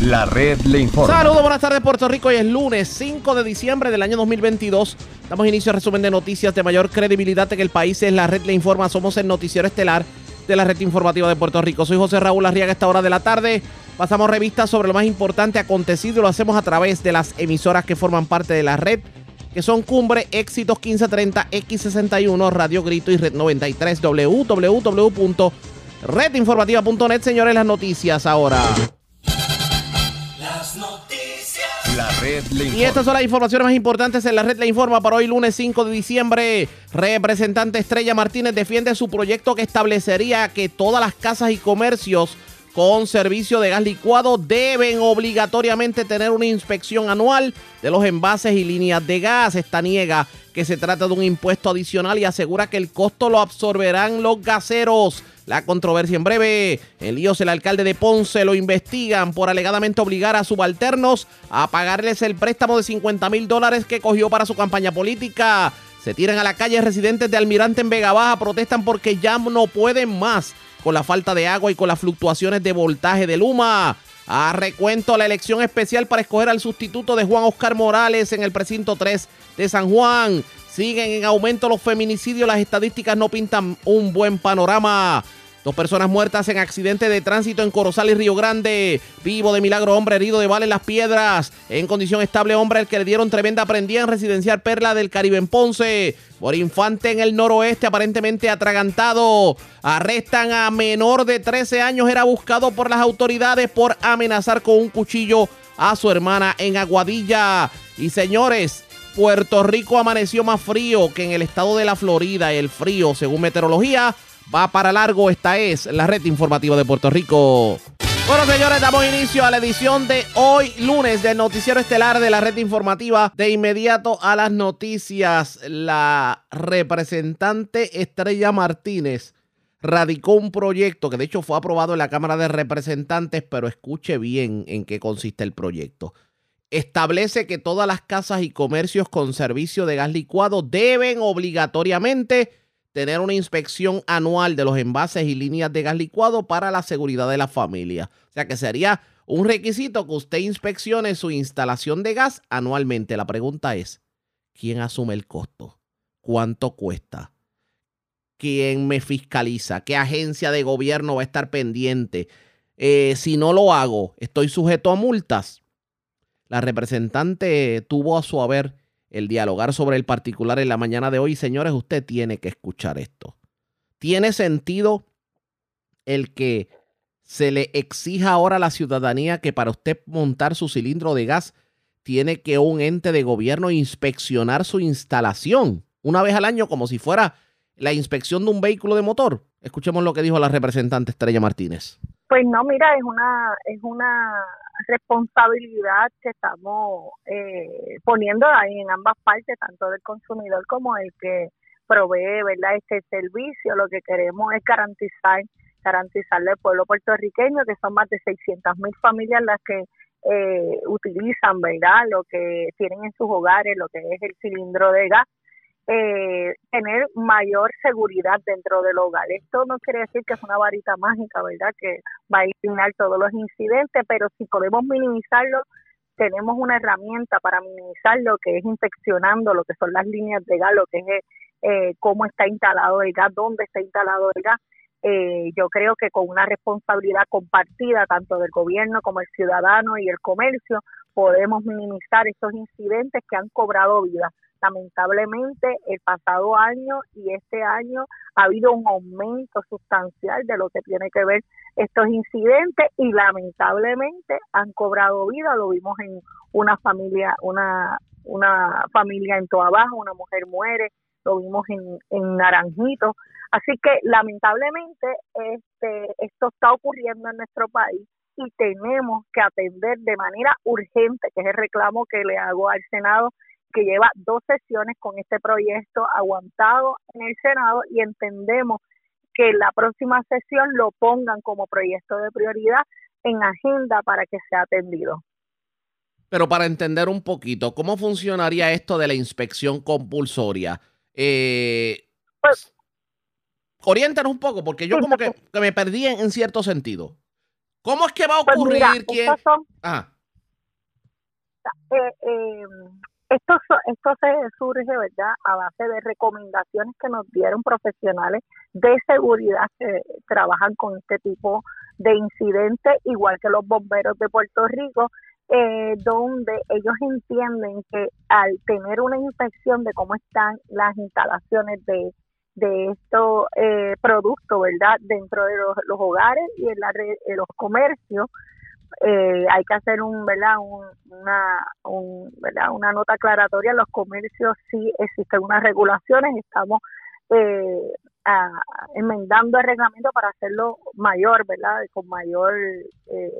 La red le informa. Saludos, buenas tardes Puerto Rico. Hoy es lunes 5 de diciembre del año 2022. Damos inicio al resumen de noticias de mayor credibilidad en el país. Es la red le informa. Somos el noticiero estelar de la red informativa de Puerto Rico. Soy José Raúl Arriaga a esta hora de la tarde. Pasamos revistas sobre lo más importante acontecido lo hacemos a través de las emisoras que forman parte de la red, que son Cumbre, Éxitos 1530, X61, Radio Grito y Red 93, www.redinformativa.net. Señores, las noticias ahora. Y estas son las informaciones más importantes en la red La Informa para hoy lunes 5 de diciembre. Representante Estrella Martínez defiende su proyecto que establecería que todas las casas y comercios con servicio de gas licuado deben obligatoriamente tener una inspección anual de los envases y líneas de gas. Esta niega que se trata de un impuesto adicional y asegura que el costo lo absorberán los gaseros. La controversia en breve. Líos, el alcalde de Ponce lo investigan por alegadamente obligar a subalternos a pagarles el préstamo de 50 mil dólares que cogió para su campaña política. Se tiran a la calle residentes de Almirante en Vega Baja, protestan porque ya no pueden más con la falta de agua y con las fluctuaciones de voltaje de Luma. A recuento la elección especial para escoger al sustituto de Juan Oscar Morales en el precinto 3 de San Juan. Siguen en aumento los feminicidios, las estadísticas no pintan un buen panorama. Dos personas muertas en accidente de tránsito en Corozal y Río Grande. Vivo de milagro, hombre herido de bala en las piedras. En condición estable, hombre al que le dieron tremenda prendida en residencial Perla del Caribe en Ponce. Por infante en el noroeste, aparentemente atragantado. Arrestan a menor de 13 años. Era buscado por las autoridades por amenazar con un cuchillo a su hermana en Aguadilla. Y señores, Puerto Rico amaneció más frío que en el estado de la Florida. El frío, según meteorología, va para largo. Esta es la red informativa de Puerto Rico. Bueno, señores, damos inicio a la edición de hoy, lunes, del noticiero estelar de la red informativa. De inmediato a las noticias, la representante Estrella Martínez radicó un proyecto que de hecho fue aprobado en la Cámara de Representantes, pero escuche bien en qué consiste el proyecto. Establece que todas las casas y comercios con servicio de gas licuado deben obligatoriamente tener una inspección anual de los envases y líneas de gas licuado para la seguridad de la familia. O sea que sería un requisito que usted inspeccione su instalación de gas anualmente. La pregunta es, ¿quién asume el costo? ¿Cuánto cuesta? ¿Quién me fiscaliza? ¿Qué agencia de gobierno va a estar pendiente? Eh, si no lo hago, ¿estoy sujeto a multas? La representante tuvo a su haber el dialogar sobre el particular en la mañana de hoy. Señores, usted tiene que escuchar esto. ¿Tiene sentido el que se le exija ahora a la ciudadanía que para usted montar su cilindro de gas tiene que un ente de gobierno inspeccionar su instalación una vez al año como si fuera la inspección de un vehículo de motor? Escuchemos lo que dijo la representante Estrella Martínez. Pues no, mira, es una es una responsabilidad que estamos eh, poniendo ahí en ambas partes, tanto del consumidor como el que provee, ¿verdad? Este servicio. Lo que queremos es garantizar garantizarle al pueblo puertorriqueño, que son más de 600 mil familias las que eh, utilizan, ¿verdad? Lo que tienen en sus hogares, lo que es el cilindro de gas eh, tener mayor seguridad dentro del hogar. Esto no quiere decir que es una varita mágica, ¿verdad? Que va a eliminar todos los incidentes, pero si podemos minimizarlo, tenemos una herramienta para minimizarlo, que es inspeccionando lo que son las líneas de gas, lo que es eh, cómo está instalado el gas, dónde está instalado el gas. Eh, yo creo que con una responsabilidad compartida tanto del gobierno como el ciudadano y el comercio podemos minimizar estos incidentes que han cobrado vida lamentablemente el pasado año y este año ha habido un aumento sustancial de lo que tiene que ver estos incidentes y lamentablemente han cobrado vida, lo vimos en una familia, una, una familia en Toa Baja, una mujer muere, lo vimos en, en Naranjito, así que lamentablemente este esto está ocurriendo en nuestro país y tenemos que atender de manera urgente, que es el reclamo que le hago al Senado que lleva dos sesiones con este proyecto aguantado en el Senado y entendemos que la próxima sesión lo pongan como proyecto de prioridad en agenda para que sea atendido. Pero para entender un poquito, ¿cómo funcionaría esto de la inspección compulsoria? Eh, Pues- oriéntanos un poco, porque yo como que, que me perdí en, en cierto sentido. ¿Cómo es que va a Pues ocurrir? mira, quién? son, Ah, eh, eh, esto, esto se surge, ¿verdad?, a base de recomendaciones que nos dieron profesionales de seguridad que trabajan con este tipo de incidentes, igual que los bomberos de Puerto Rico, eh, donde ellos entienden que al tener una inspección de cómo están las instalaciones de, de estos eh, productos, ¿verdad?, dentro de los, hogares y en, la en los comercios, eh, hay que hacer un, ¿verdad? Un, una, un, ¿verdad? una nota aclaratoria. En los comercios sí existen unas regulaciones, estamos eh, a- enmendando el reglamento para hacerlo mayor, ¿verdad? Con mayor eh,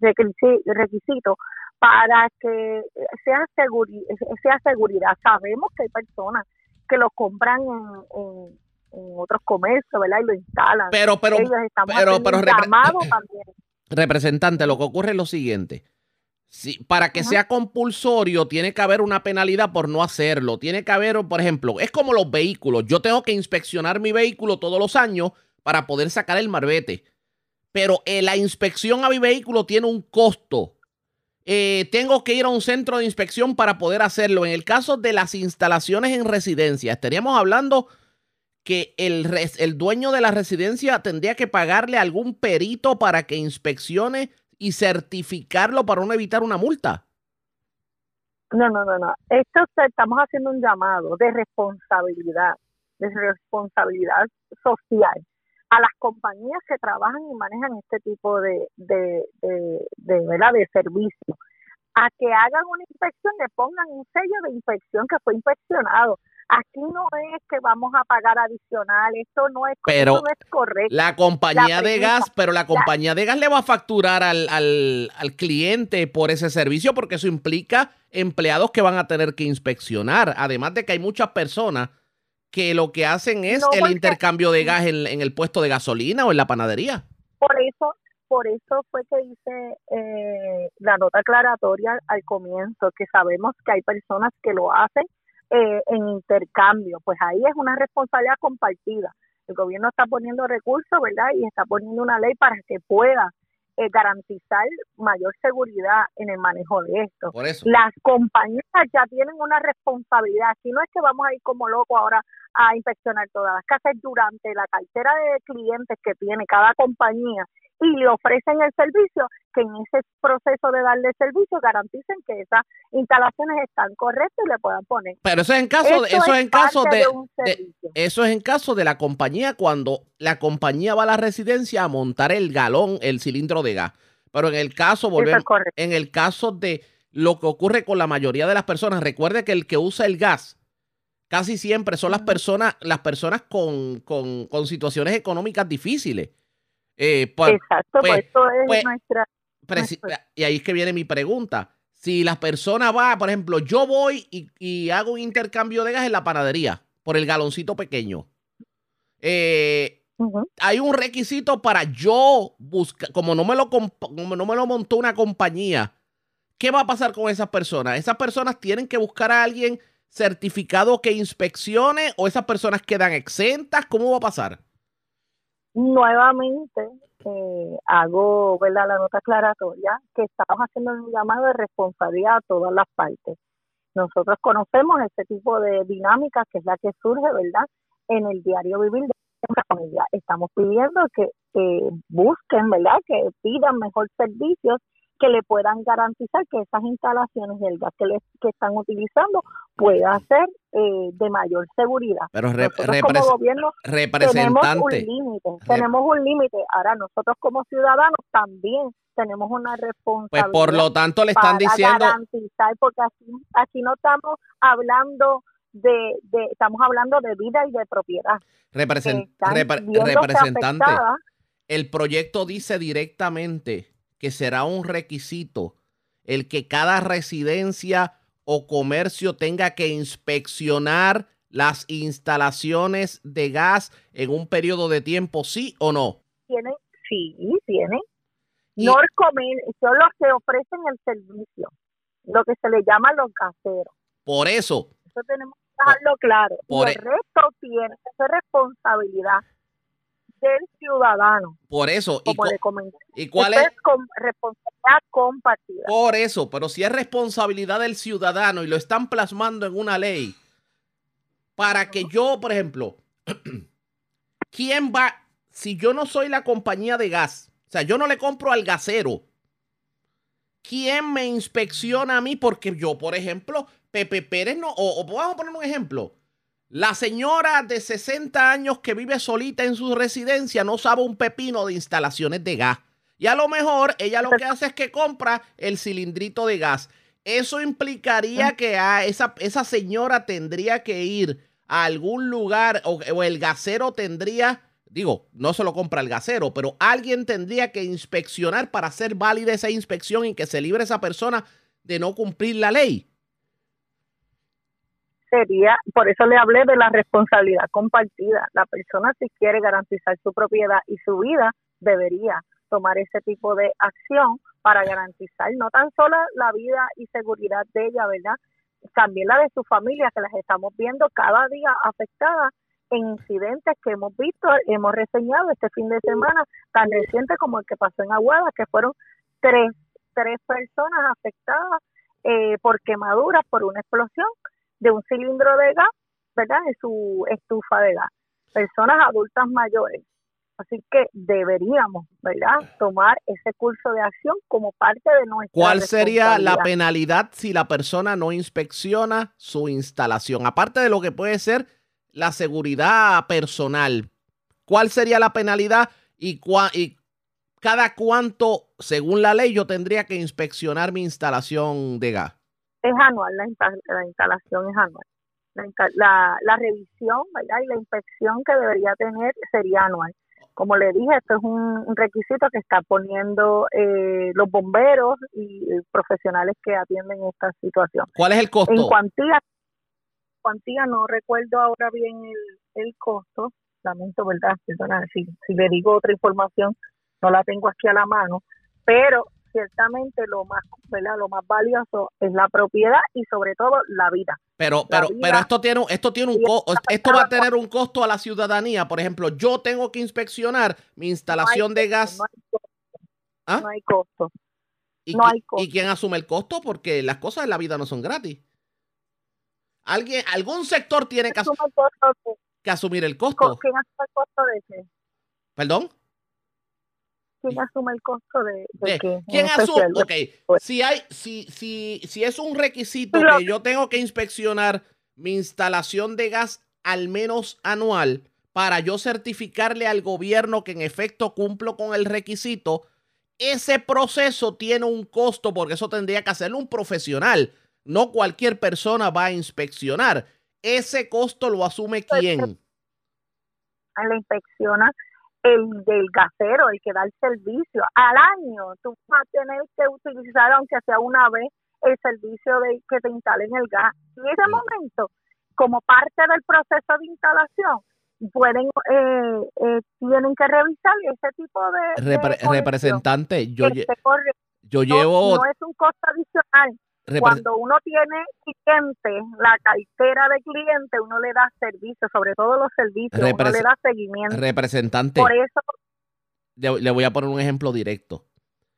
requisi- requisito para que sea, seguri- sea seguridad. Sabemos que hay personas que lo compran en, en, en otros comercios, ¿verdad? Y lo instalan. pero, pero, Ellos estamos pero- haciendo pero representante, lo que ocurre es lo siguiente. Si, para que Ajá. sea compulsorio, tiene que haber una penalidad por no hacerlo. Tiene que haber, por ejemplo, es como los vehículos. Yo tengo que inspeccionar mi vehículo todos los años para poder sacar el marbete. Pero eh, la inspección a mi vehículo tiene un costo. Eh, tengo que ir a un centro de inspección para poder hacerlo. En el caso de las instalaciones en residencia, estaríamos hablando que el, res- el dueño de la residencia tendría que pagarle algún perito para que inspeccione y certificarlo para no evitar una multa. No, no, no, no. Esto estamos haciendo un llamado de responsabilidad, de responsabilidad social a las compañías que trabajan y manejan este tipo de, de, de, de, ¿verdad? de servicio, a que hagan una inspección, le pongan un sello de inspección que fue inspeccionado. Aquí no es que vamos a pagar adicional, esto no es, Pero no es correcto. La compañía La de gas, pero la compañía de gas le va a facturar al, al, al cliente por ese servicio porque eso implica empleados que van a tener que inspeccionar. Además de que hay muchas personas que lo que hacen es No, el intercambio de gas en, en el puesto de gasolina o en la panadería. Por eso, por eso fue que hice eh, la nota aclaratoria al comienzo, que sabemos que hay personas que lo hacen eh, en intercambio, pues ahí es una responsabilidad compartida. El gobierno está poniendo recursos, ¿verdad? Y está poniendo una ley para que pueda eh, garantizar mayor seguridad en el manejo de esto. Por eso. Las compañías ya tienen una responsabilidad. Aquí no es que vamos a ir como locos ahora a inspeccionar todas las casas durante la cartera de clientes que tiene cada compañía y le ofrecen el servicio, que en ese proceso de darle servicio garanticen que esas instalaciones están correctas y le puedan poner. Pero eso es en caso, Esto eso es en caso de, eso es en caso de la compañía cuando la compañía va a la residencia a montar el galón, el cilindro de gas. Pero en el caso, volvemos, es en el caso de lo que ocurre con la mayoría de las personas, recuerde que el que usa el gas casi siempre son las personas, las personas con, con- con situaciones económicas difíciles. Eh, pues, Exacto, pues- pues, eso es pues- nuestra... y ahí es que viene mi pregunta. Si la persona va, por ejemplo, yo voy y, y hago un intercambio de gas en la panadería por el galoncito pequeño. Eh, hay un requisito para yo buscar, como no me lo como no me lo montó una compañía, ¿qué va a pasar con esas personas? ¿Esas personas tienen que buscar a alguien certificado que inspeccione o esas personas quedan exentas? ¿Cómo va a pasar? nuevamente eh, hago ¿verdad? la nota aclaratoria que estamos haciendo un llamado de responsabilidad a todas las partes. Nosotros conocemos ese tipo de dinámica que es la que surge, ¿verdad? En el diario vivir de la familia. Estamos pidiendo que eh, busquen, ¿verdad? Que pidan mejor servicios que le puedan garantizar que esas instalaciones del gas que, les, que están utilizando pueda ser eh, de mayor seguridad. Pero re- Nosotros como gobierno tenemos un representante, límite, tenemos un límite. Ahora nosotros como ciudadanos también tenemos una pues responsabilidad por lo tanto le están para diciendo, garantizar, porque aquí, aquí no estamos hablando de, de, estamos hablando de vida y de propiedad. represent- repre- representante, el proyecto dice directamente que será un requisito el que cada residencia o comercio tenga que inspeccionar las instalaciones de gas en un periodo de tiempo, sí o no. Tienen, sí, tienen. Norcomer son los que ofrecen el servicio, lo que se le llama los gaseros. Por eso, Eso tenemos que dejarlo claro. Por y e- el resto tiene esa responsabilidad del ciudadano. Por eso. Como le comenté. ¿Y cuál es? responsabilidad compartida. Por eso, pero si es responsabilidad del ciudadano y lo están plasmando en una ley, para que yo, por ejemplo, ¿quién va? Si yo no soy la compañía de gas, o sea, yo no le compro al gasero, ¿quién me inspecciona a mí? Porque yo, por ejemplo, Pepe Pérez no, o, o vamos a poner un ejemplo. La señora de 60 años que vive solita en su residencia no sabe un pepino de instalaciones de gas. Y a lo mejor ella lo que hace es que compra el cilindrito de gas. Eso implicaría que a esa, esa señora tendría que ir a algún lugar o, o, el gasero tendría, digo, no se lo compra el gasero, pero alguien tendría que inspeccionar para hacer válida esa inspección y que se libre esa persona de no cumplir la ley sería, por eso le hablé de la responsabilidad compartida. La persona si quiere garantizar su propiedad y su vida, debería tomar ese tipo de acción para garantizar no tan solo la vida y seguridad de ella, ¿verdad? También la de su familia, que las estamos viendo cada día afectadas en incidentes que hemos visto, hemos reseñado este fin de semana, tan reciente como el que pasó en Aguada, que fueron tres, tres personas afectadas eh, por quemaduras, por una explosión de un cilindro de gas, ¿verdad? En su estufa de gas. Personas adultas mayores. Así que deberíamos, ¿verdad?, tomar ese curso de acción como parte de nuestra. ¿Cuál sería la penalidad si la persona no inspecciona su instalación? Aparte de lo que puede ser la seguridad personal, ¿cuál sería la penalidad y, y cada cuánto, según la ley, yo tendría que inspeccionar mi instalación de gas? Es anual, la, instalación es anual. La, la, revisión ¿verdad? y la inspección que debería tener sería anual. Como le dije, esto es un, requisito que está poniendo eh, los bomberos y profesionales que atienden esta situación. ¿Cuál es el costo? En cuantía, cuantía no recuerdo ahora bien el, el costo, lamento, ¿verdad? Perdona, si, si le digo otra información, no la tengo aquí a la mano, pero ciertamente lo más, ¿verdad? Lo más valioso es la propiedad y sobre todo la vida. Pero, pero, pero esto tiene, esto tiene un esto va a tener un costo a la ciudadanía. Por ejemplo, yo tengo que inspeccionar mi instalación de gas. No hay costo. ¿Ah? No hay costo. ¿Y, no hay costo. ¿Y quién asume el costo? Porque las cosas de la vida no son gratis. Alguien, algún sector tiene que, que asumir el costo. ¿Quién asume el costo de ese? ¿Perdón? ¿Quién asume el costo de, que ¿Quién asume? Ok, pues si, hay, si, si, si es un requisito que yo tengo que inspeccionar mi instalación de gas al menos anual para yo certificarle al gobierno que en efecto cumplo con el requisito, ese proceso tiene un costo porque eso tendría que hacerlo un profesional. No cualquier persona va a inspeccionar. Ese costo lo asume pues, quién. La inspecciona el del gasero, el que da el servicio. Al año tú vas a tener que utilizar, aunque sea una vez, el servicio de que te instalen el gas. En ese momento, como parte del proceso de instalación, pueden eh, eh, tienen que revisar ese tipo de, representante yo, yo llevo no es un costo adicional cuando uno tiene cliente, la cartera de cliente, uno le da servicio, sobre todo los servicios, uno le da seguimiento. Representante. Por eso. Le, voy a poner un ejemplo directo.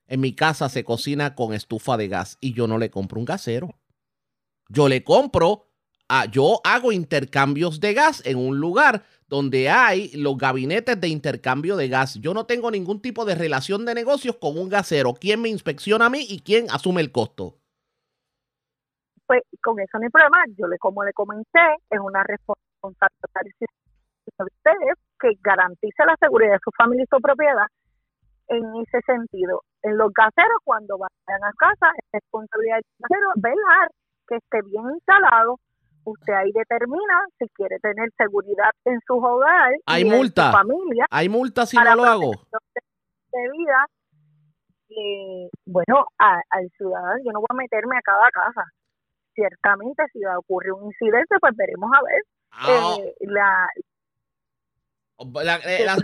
En mi casa se cocina con estufa de gas y yo no le compro un gasero. Yo le compro, a, yo hago intercambios de gas en un lugar donde hay los gabinetes de intercambio de gas. Yo no tengo ningún tipo de relación de negocios con un gasero. ¿Quién me inspecciona a mí y quién asume el costo? Pues con eso no hay problema. Yo, le como le comenté, es una responsabilidad de ustedes que garantice la seguridad de su familia y su propiedad en ese sentido. En los gaseros, cuando vayan a casa, es responsabilidad del gasero velar que esté bien instalado. Usted ahí determina si quiere tener seguridad en su hogar hay y multa. en su familia. Hay multa si no lo hago. De vida, eh, bueno, al ciudadano, yo no voy a meterme a cada casa ciertamente si va a ocurrir un incidente, pues veremos a ver. Eh, la,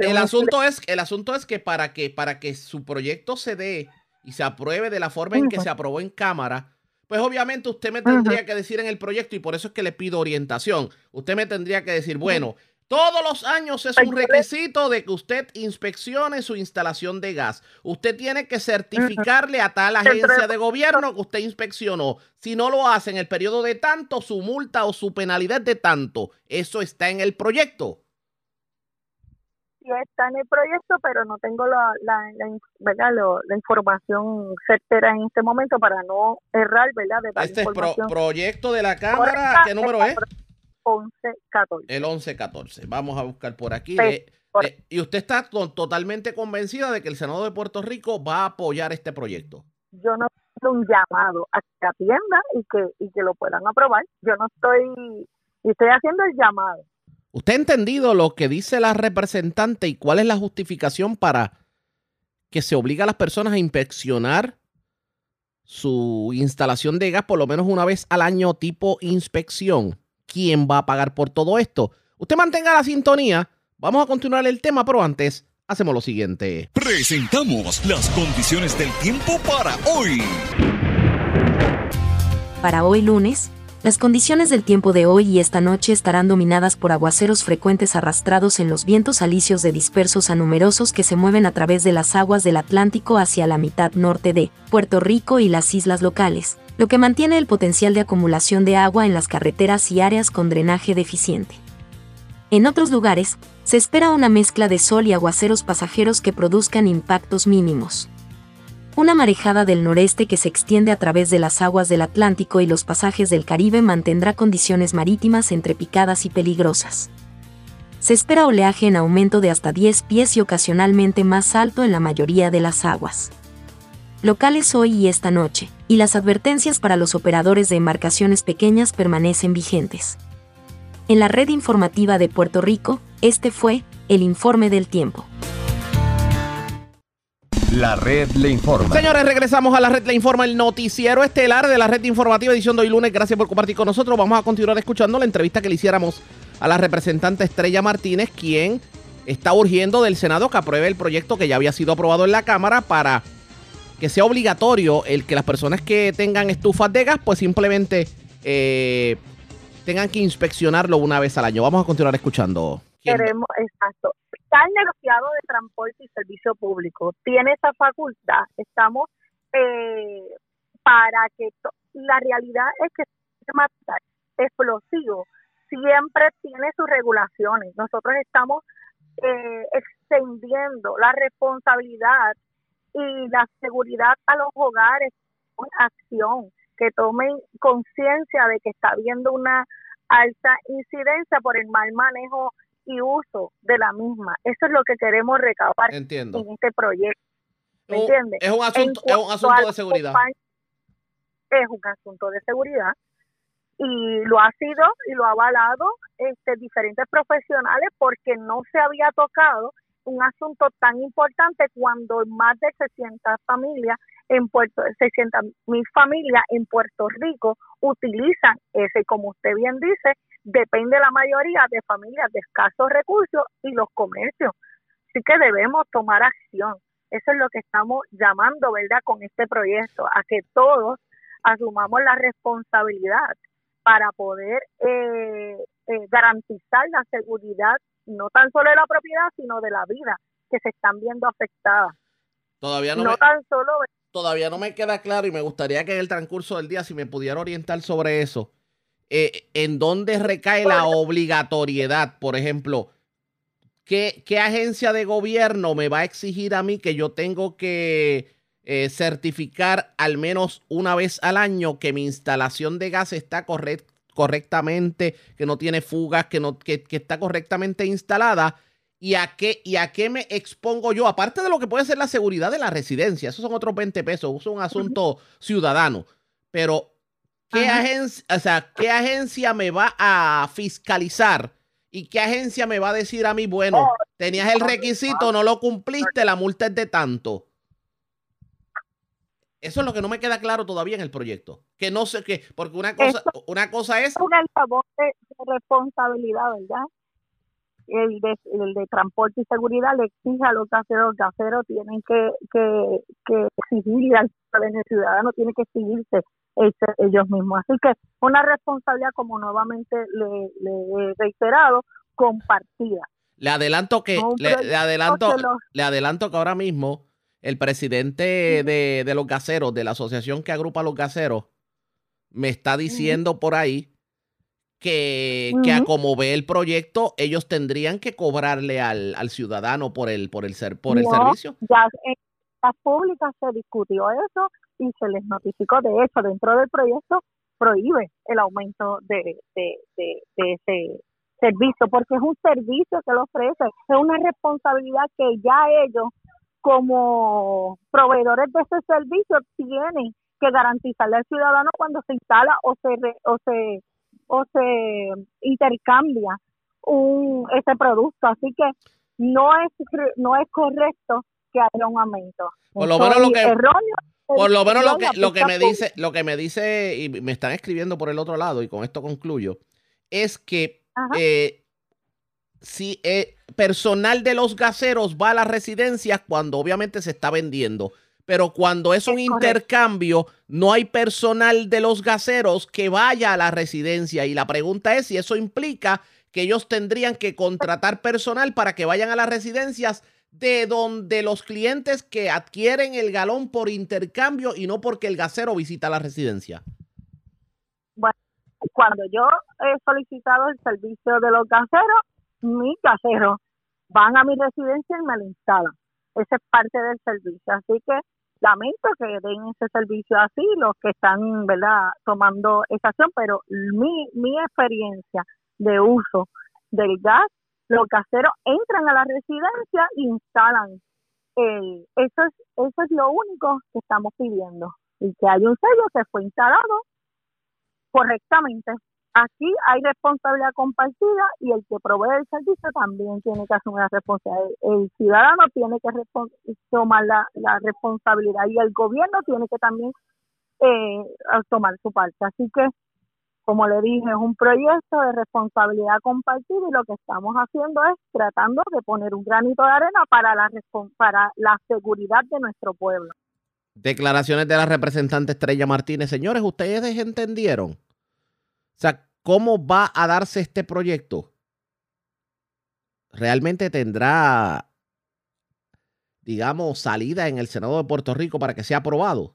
el, asunto es el asunto es que para que para que su proyecto se dé y se apruebe de la forma en que se aprobó en cámara pues obviamente usted me tendría que decir en el proyecto y por eso es que le pido orientación usted me tendría que decir bueno Todos los años es un requisito de que usted inspeccione su instalación de gas. Usted tiene que certificarle a tal agencia de gobierno que usted inspeccionó. Si no lo hace en el periodo de tanto, su multa o su penalidad de tanto. Eso está en el proyecto. Sí, está en el proyecto, pero no tengo la, la, la, información certera en este momento para no errar, ¿verdad? De este es proyecto de la Cámara. ¿Qué número es? 11-14. El 11-14. Vamos a buscar por aquí. Eh, eh, y usted está totalmente convencida de que el Senado de Puerto Rico va a apoyar este proyecto. Yo no un llamado a que atienda y que, y que lo puedan aprobar. Yo no estoy, estoy haciendo el llamado. ¿Usted ha entendido lo que dice la representante y cuál es la justificación para que se obliga a las personas a inspeccionar su instalación de gas por lo menos una vez al año tipo inspección? Quién va a pagar por todo esto. Usted mantenga la sintonía. Vamos a continuar el tema, pero antes hacemos lo siguiente. Presentamos las condiciones del tiempo para hoy. Para hoy lunes, las condiciones del tiempo de hoy y esta noche estarán dominadas por aguaceros frecuentes arrastrados en los vientos alisios de dispersos a numerosos que se mueven a través de las aguas del Atlántico hacia la mitad norte de Puerto Rico y las islas locales lo que mantiene el potencial de acumulación de agua en las carreteras y áreas con drenaje deficiente. En otros lugares, se espera una mezcla de sol y aguaceros pasajeros que produzcan impactos mínimos. Una marejada del noreste que se extiende a través de las aguas del Atlántico y los pasajes del Caribe mantendrá condiciones marítimas entre picadas y peligrosas. Se espera oleaje en aumento de hasta 10 pies y ocasionalmente más alto en la mayoría de las aguas locales hoy y esta noche, y las advertencias para los operadores de embarcaciones pequeñas permanecen vigentes. En la red informativa de Puerto Rico, este fue el informe del tiempo. La red le informa. Señores, regresamos a la red le informa, el noticiero estelar de la red informativa edición de hoy lunes. Gracias por compartir con nosotros. Vamos a continuar escuchando la entrevista que le hiciéramos a la representante Estrella Martínez, quien está urgiendo del Senado que apruebe el proyecto que ya había sido aprobado en la Cámara para que sea obligatorio el que las personas que tengan estufas de gas, pues simplemente eh, tengan que inspeccionarlo una vez al año. Vamos a continuar escuchando. Queremos, exacto. Está negociado de transporte y servicio público. Tiene esa facultad. Estamos eh, para que la realidad es que el explosivo siempre tiene sus regulaciones. Nosotros estamos eh, extendiendo la responsabilidad y la seguridad a los hogares con acción, que tomen conciencia de que está habiendo una alta incidencia por el mal manejo y uso de la misma. Eso es lo que queremos recabar en este proyecto. ¿Me entiendes? Es un asunto, es un asunto de seguridad. Es un asunto de seguridad y lo ha sido y lo ha avalado este, diferentes profesionales porque no se había tocado un asunto tan importante cuando más de 600 familias en Puerto 600 mil familias en Puerto Rico utilizan ese como usted bien dice depende la mayoría de familias de escasos recursos y los comercios. Así que debemos tomar acción. Eso es lo que estamos llamando verdad con este proyecto a que todos asumamos la responsabilidad para poder eh, eh, garantizar la seguridad no tan solo de la propiedad, sino de la vida que se están viendo afectadas. Todavía no, me, tan solo todavía no me queda claro y me gustaría que en el transcurso del día si me pudiera orientar sobre eso. Eh, ¿En dónde recae la obligatoriedad? Por ejemplo, ¿qué, ¿qué, agencia de gobierno me va a exigir a mí que yo tengo que eh, certificar al menos una vez al año que mi instalación de gas está correcta? Correctamente, que no tiene fugas, que, no, que, está correctamente instalada. ¿Y a, qué, ¿Y a qué me expongo yo? Aparte de lo que puede ser la seguridad de la residencia, esos son otros 20 pesos, es un asunto ciudadano. Pero, ¿qué agencia, o sea, ¿qué agencia me va a fiscalizar? ¿Y qué agencia me va a decir a mí, bueno, tenías el requisito, no lo cumpliste, la multa es de tanto? Eso es lo que no me queda claro todavía en el proyecto. Que no sé qué, porque una cosa, una cosa es. Un favor de, responsabilidad, ¿verdad? El de, el de transporte y seguridad le exige a los caseros, los caseros tienen que, que, que exigir al ciudadano tiene que exigirse ellos mismos. Así que una responsabilidad, como nuevamente le, le he reiterado, compartida. Le adelanto que, No, le, adelanto, no le adelanto que ahora mismo el presidente de, de los gaseros, de la asociación que agrupa a los gaseros, me está diciendo por ahí que, que a como ve el proyecto, ellos tendrían que cobrarle al, al ciudadano por el, por el ser, por el servicio. Ya en las públicas se discutió eso y se les notificó. De hecho, dentro del proyecto prohíbe el aumento de, de, de, de ese servicio, porque es un servicio que lo ofrece, es una responsabilidad que ya ellos, como proveedores de ese servicio, tienen que garantizarle al ciudadano cuando se instala o se re- o se o se intercambia un ese producto, así que no es no es correcto que haya un aumento. Por lo menos lo que- erróneo. Por lo menos lo que, lo que me dice, lo que me dice, y me están escribiendo por el otro lado, y con esto concluyo, es que eh, si eh, personal de los gaseros va a las residencias cuando obviamente se está vendiendo. Pero cuando es un Es intercambio, no hay personal de los gaseros que vaya a la residencia. Y la pregunta es si eso implica que ellos tendrían que contratar personal para que vayan a las residencias de donde los clientes que adquieren el galón por intercambio y no porque el gasero visita la residencia. Cuando yo he solicitado el servicio de los gaseros, mis gaseros van a mi residencia y me lo instalan. Esa es parte del servicio. Así que lamento que den ese servicio así los que están, ¿verdad?, tomando esa acción, pero mi, mi experiencia de uso del gas, los gaseros entran a la residencia e instalan el, eso es, eso es lo único que estamos pidiendo. Y que hay un sello que fue instalado correctamente. Aquí hay responsabilidad compartida y el que provee el servicio también tiene que asumir la responsabilidad. El ciudadano tiene que tomar la, responsabilidad y el gobierno tiene que también eh, tomar su parte. Así que, como le dije, es un proyecto de responsabilidad compartida y lo que estamos haciendo es tratando de poner un granito de arena para la, para la seguridad de nuestro pueblo. Declaraciones de la representante Estrella Martínez. Señores, ¿ustedes entendieron? O sea, ¿cómo va a darse este proyecto? ¿Realmente tendrá, digamos, salida en el Senado de Puerto Rico para que sea aprobado?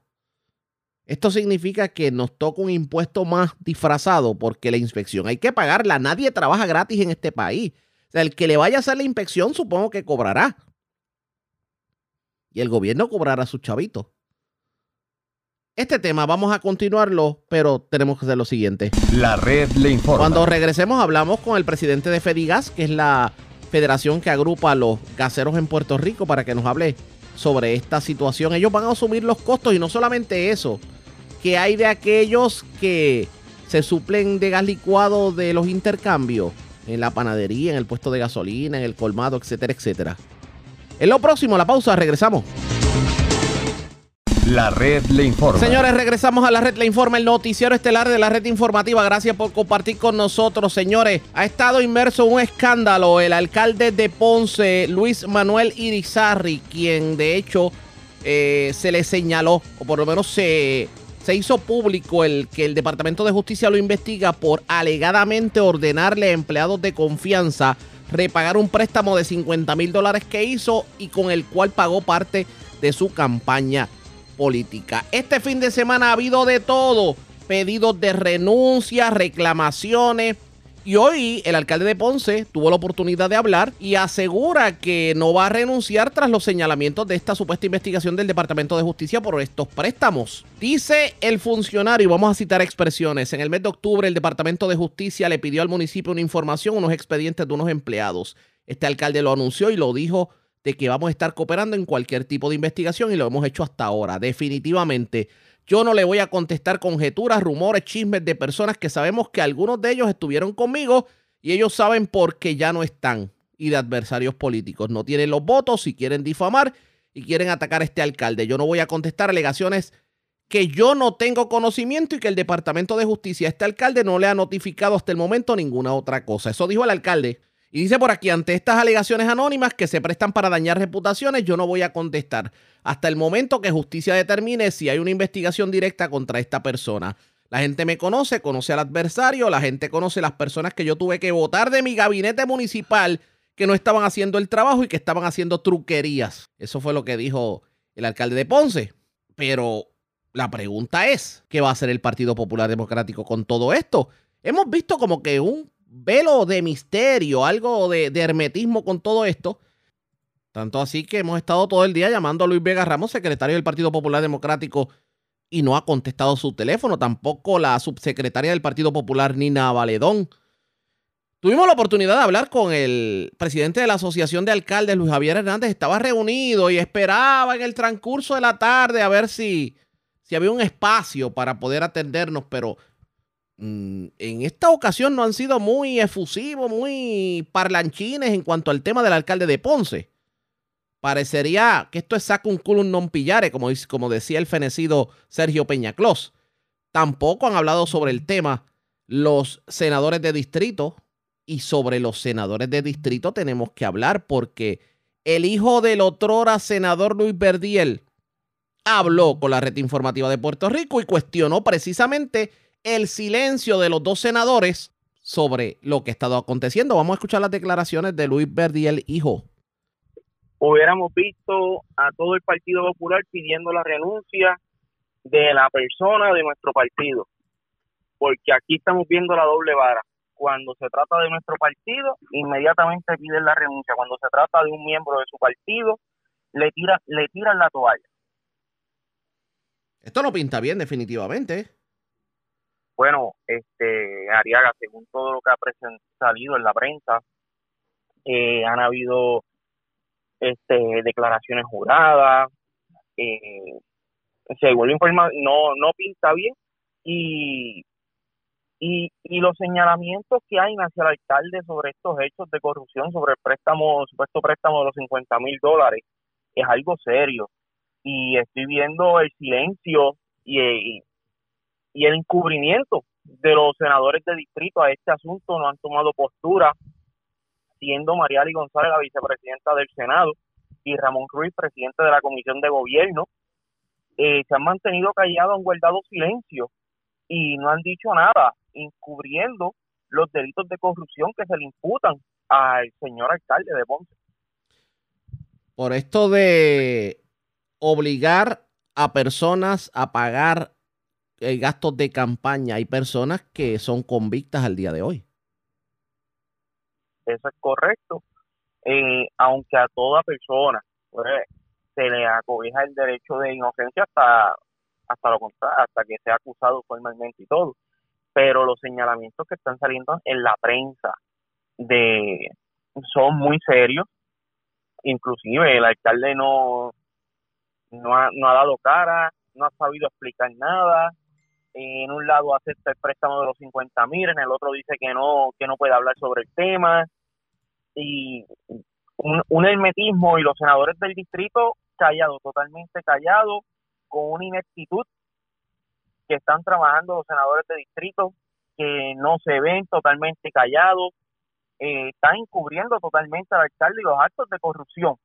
Esto significa que nos toca un impuesto más disfrazado porque la inspección hay que pagarla. Nadie trabaja gratis en este país. O sea, el que le vaya a hacer la inspección supongo que cobrará. Y el gobierno cobrará a sus chavitos. Este tema vamos a continuarlo, pero tenemos que hacer lo siguiente. La red le informa. Cuando regresemos hablamos con el presidente de Fedigas, que es la federación que agrupa a los gaseros en Puerto Rico, para que nos hable sobre esta situación. Ellos van a asumir los costos y no solamente eso, que hay de aquellos que se suplen de gas licuado de los intercambios en la panadería, en el puesto de gasolina, en el colmado, etcétera, etcétera. En lo próximo, la pausa, regresamos. La red le informa. Señores, regresamos a la red, le informa el noticiero estelar de la red informativa. Gracias por compartir con nosotros, señores. Ha estado inmerso un escándalo el alcalde de Ponce, Luis Manuel Irizarri, quien de hecho eh, se le señaló, o por lo menos se, se hizo público el que el Departamento de Justicia lo investiga por alegadamente ordenarle a empleados de confianza repagar un préstamo de 50 mil dólares que hizo y con el cual pagó parte de su campaña política. Este fin de semana ha habido de todo, pedidos de renuncia, reclamaciones. Y hoy el alcalde de Ponce tuvo la oportunidad de hablar y asegura que no va a renunciar tras los señalamientos de esta supuesta investigación del Departamento de Justicia por estos préstamos. Dice el funcionario, y vamos a citar expresiones, en el mes de octubre el Departamento de Justicia le pidió al municipio una información, unos expedientes de unos empleados. Este alcalde lo anunció y lo dijo de que vamos a estar cooperando en cualquier tipo de investigación y lo hemos hecho hasta ahora. Definitivamente, yo no le voy a contestar conjeturas, rumores, chismes de personas que sabemos que algunos de ellos estuvieron conmigo y ellos saben por qué ya no están y de adversarios políticos. No tienen los votos y quieren difamar y quieren atacar a este alcalde. Yo no voy a contestar alegaciones que yo no tengo conocimiento y que el Departamento de Justicia este alcalde no le ha notificado hasta el momento ninguna otra cosa. Eso dijo el alcalde. Y dice por aquí, ante estas alegaciones anónimas que se prestan para dañar reputaciones, yo no voy a contestar hasta el momento que justicia determine si hay una investigación directa contra esta persona. La gente me conoce, conoce al adversario, la gente conoce las personas que yo tuve que votar de mi gabinete municipal que no estaban haciendo el trabajo y que estaban haciendo truquerías. Eso fue lo que dijo el alcalde de Ponce. Pero la pregunta es, ¿qué va a hacer el Partido Popular Democrático con todo esto? Hemos visto como que un velo de misterio, algo de, hermetismo con todo esto. Tanto así que hemos estado todo el día llamando a Luis Vega Ramos, secretario del Partido Popular Democrático, y no ha contestado su teléfono. Tampoco la subsecretaria del Partido Popular, Nina Valedón. Tuvimos la oportunidad de hablar con el presidente de la Asociación de Alcaldes, Luis Javier Hernández. Estaba reunido y esperaba en el transcurso de la tarde a ver si, si había un espacio para poder atendernos, pero en esta ocasión no han sido muy efusivos, muy parlanchines en cuanto al tema del alcalde de Ponce. Parecería que esto es un culum non pillare, como, como decía el fenecido Sergio Peñaclos. Tampoco han hablado sobre el tema los senadores de distrito, y sobre los senadores de distrito tenemos que hablar porque el hijo del otrora senador Luis Verdiel habló con la red informativa de Puerto Rico y cuestionó precisamente el silencio de los dos senadores sobre lo que ha estado aconteciendo. Vamos a escuchar las declaraciones de Luis Verdiel, hijo. Hubiéramos visto a todo el Partido Popular pidiendo la renuncia de la persona de nuestro partido, porque aquí estamos viendo la doble vara cuando se trata de nuestro partido, inmediatamente piden la renuncia. Cuando se trata de un miembro de su partido, le, tira, le tiran la toalla. Esto no pinta bien, definitivamente. Bueno, este Ariaga, según todo lo que ha salido en la prensa, eh, han habido este, declaraciones juradas, eh, se vuelve informar, no, no pinta bien y y, y los señalamientos que hay hacia el alcalde sobre estos hechos de corrupción, sobre el préstamo, supuesto préstamo de los 50 mil dólares, es algo serio. Y estoy viendo el silencio y, y, el encubrimiento de los senadores de distrito a este asunto, no han tomado postura, siendo Mariali González la vicepresidenta del Senado y Ramón Ruiz, presidente de la Comisión de Gobierno, eh, se han mantenido callados, han guardado silencio y no han dicho nada encubriendo los delitos de corrupción que se le imputan al señor alcalde de Ponce. Por esto de obligar a personas a pagar eh, gastos de campaña, hay personas que son convictas al día de hoy. Eso es correcto. Eh, aunque a toda persona pues, se le acobija el derecho de inocencia hasta hasta lo contrario, hasta que sea acusado formalmente y todo pero los señalamientos que están saliendo en la prensa de son muy serios inclusive el alcalde no no ha, no ha dado cara no ha sabido explicar nada en un lado acepta el préstamo de los 50 mil en el otro dice que no que no puede hablar sobre el tema y un, un hermetismo y los senadores del distrito callados totalmente callados con una ineptitud que están trabajando los senadores de distrito, que no se ven totalmente callados, eh, están encubriendo totalmente al alcalde y los actos de corrupción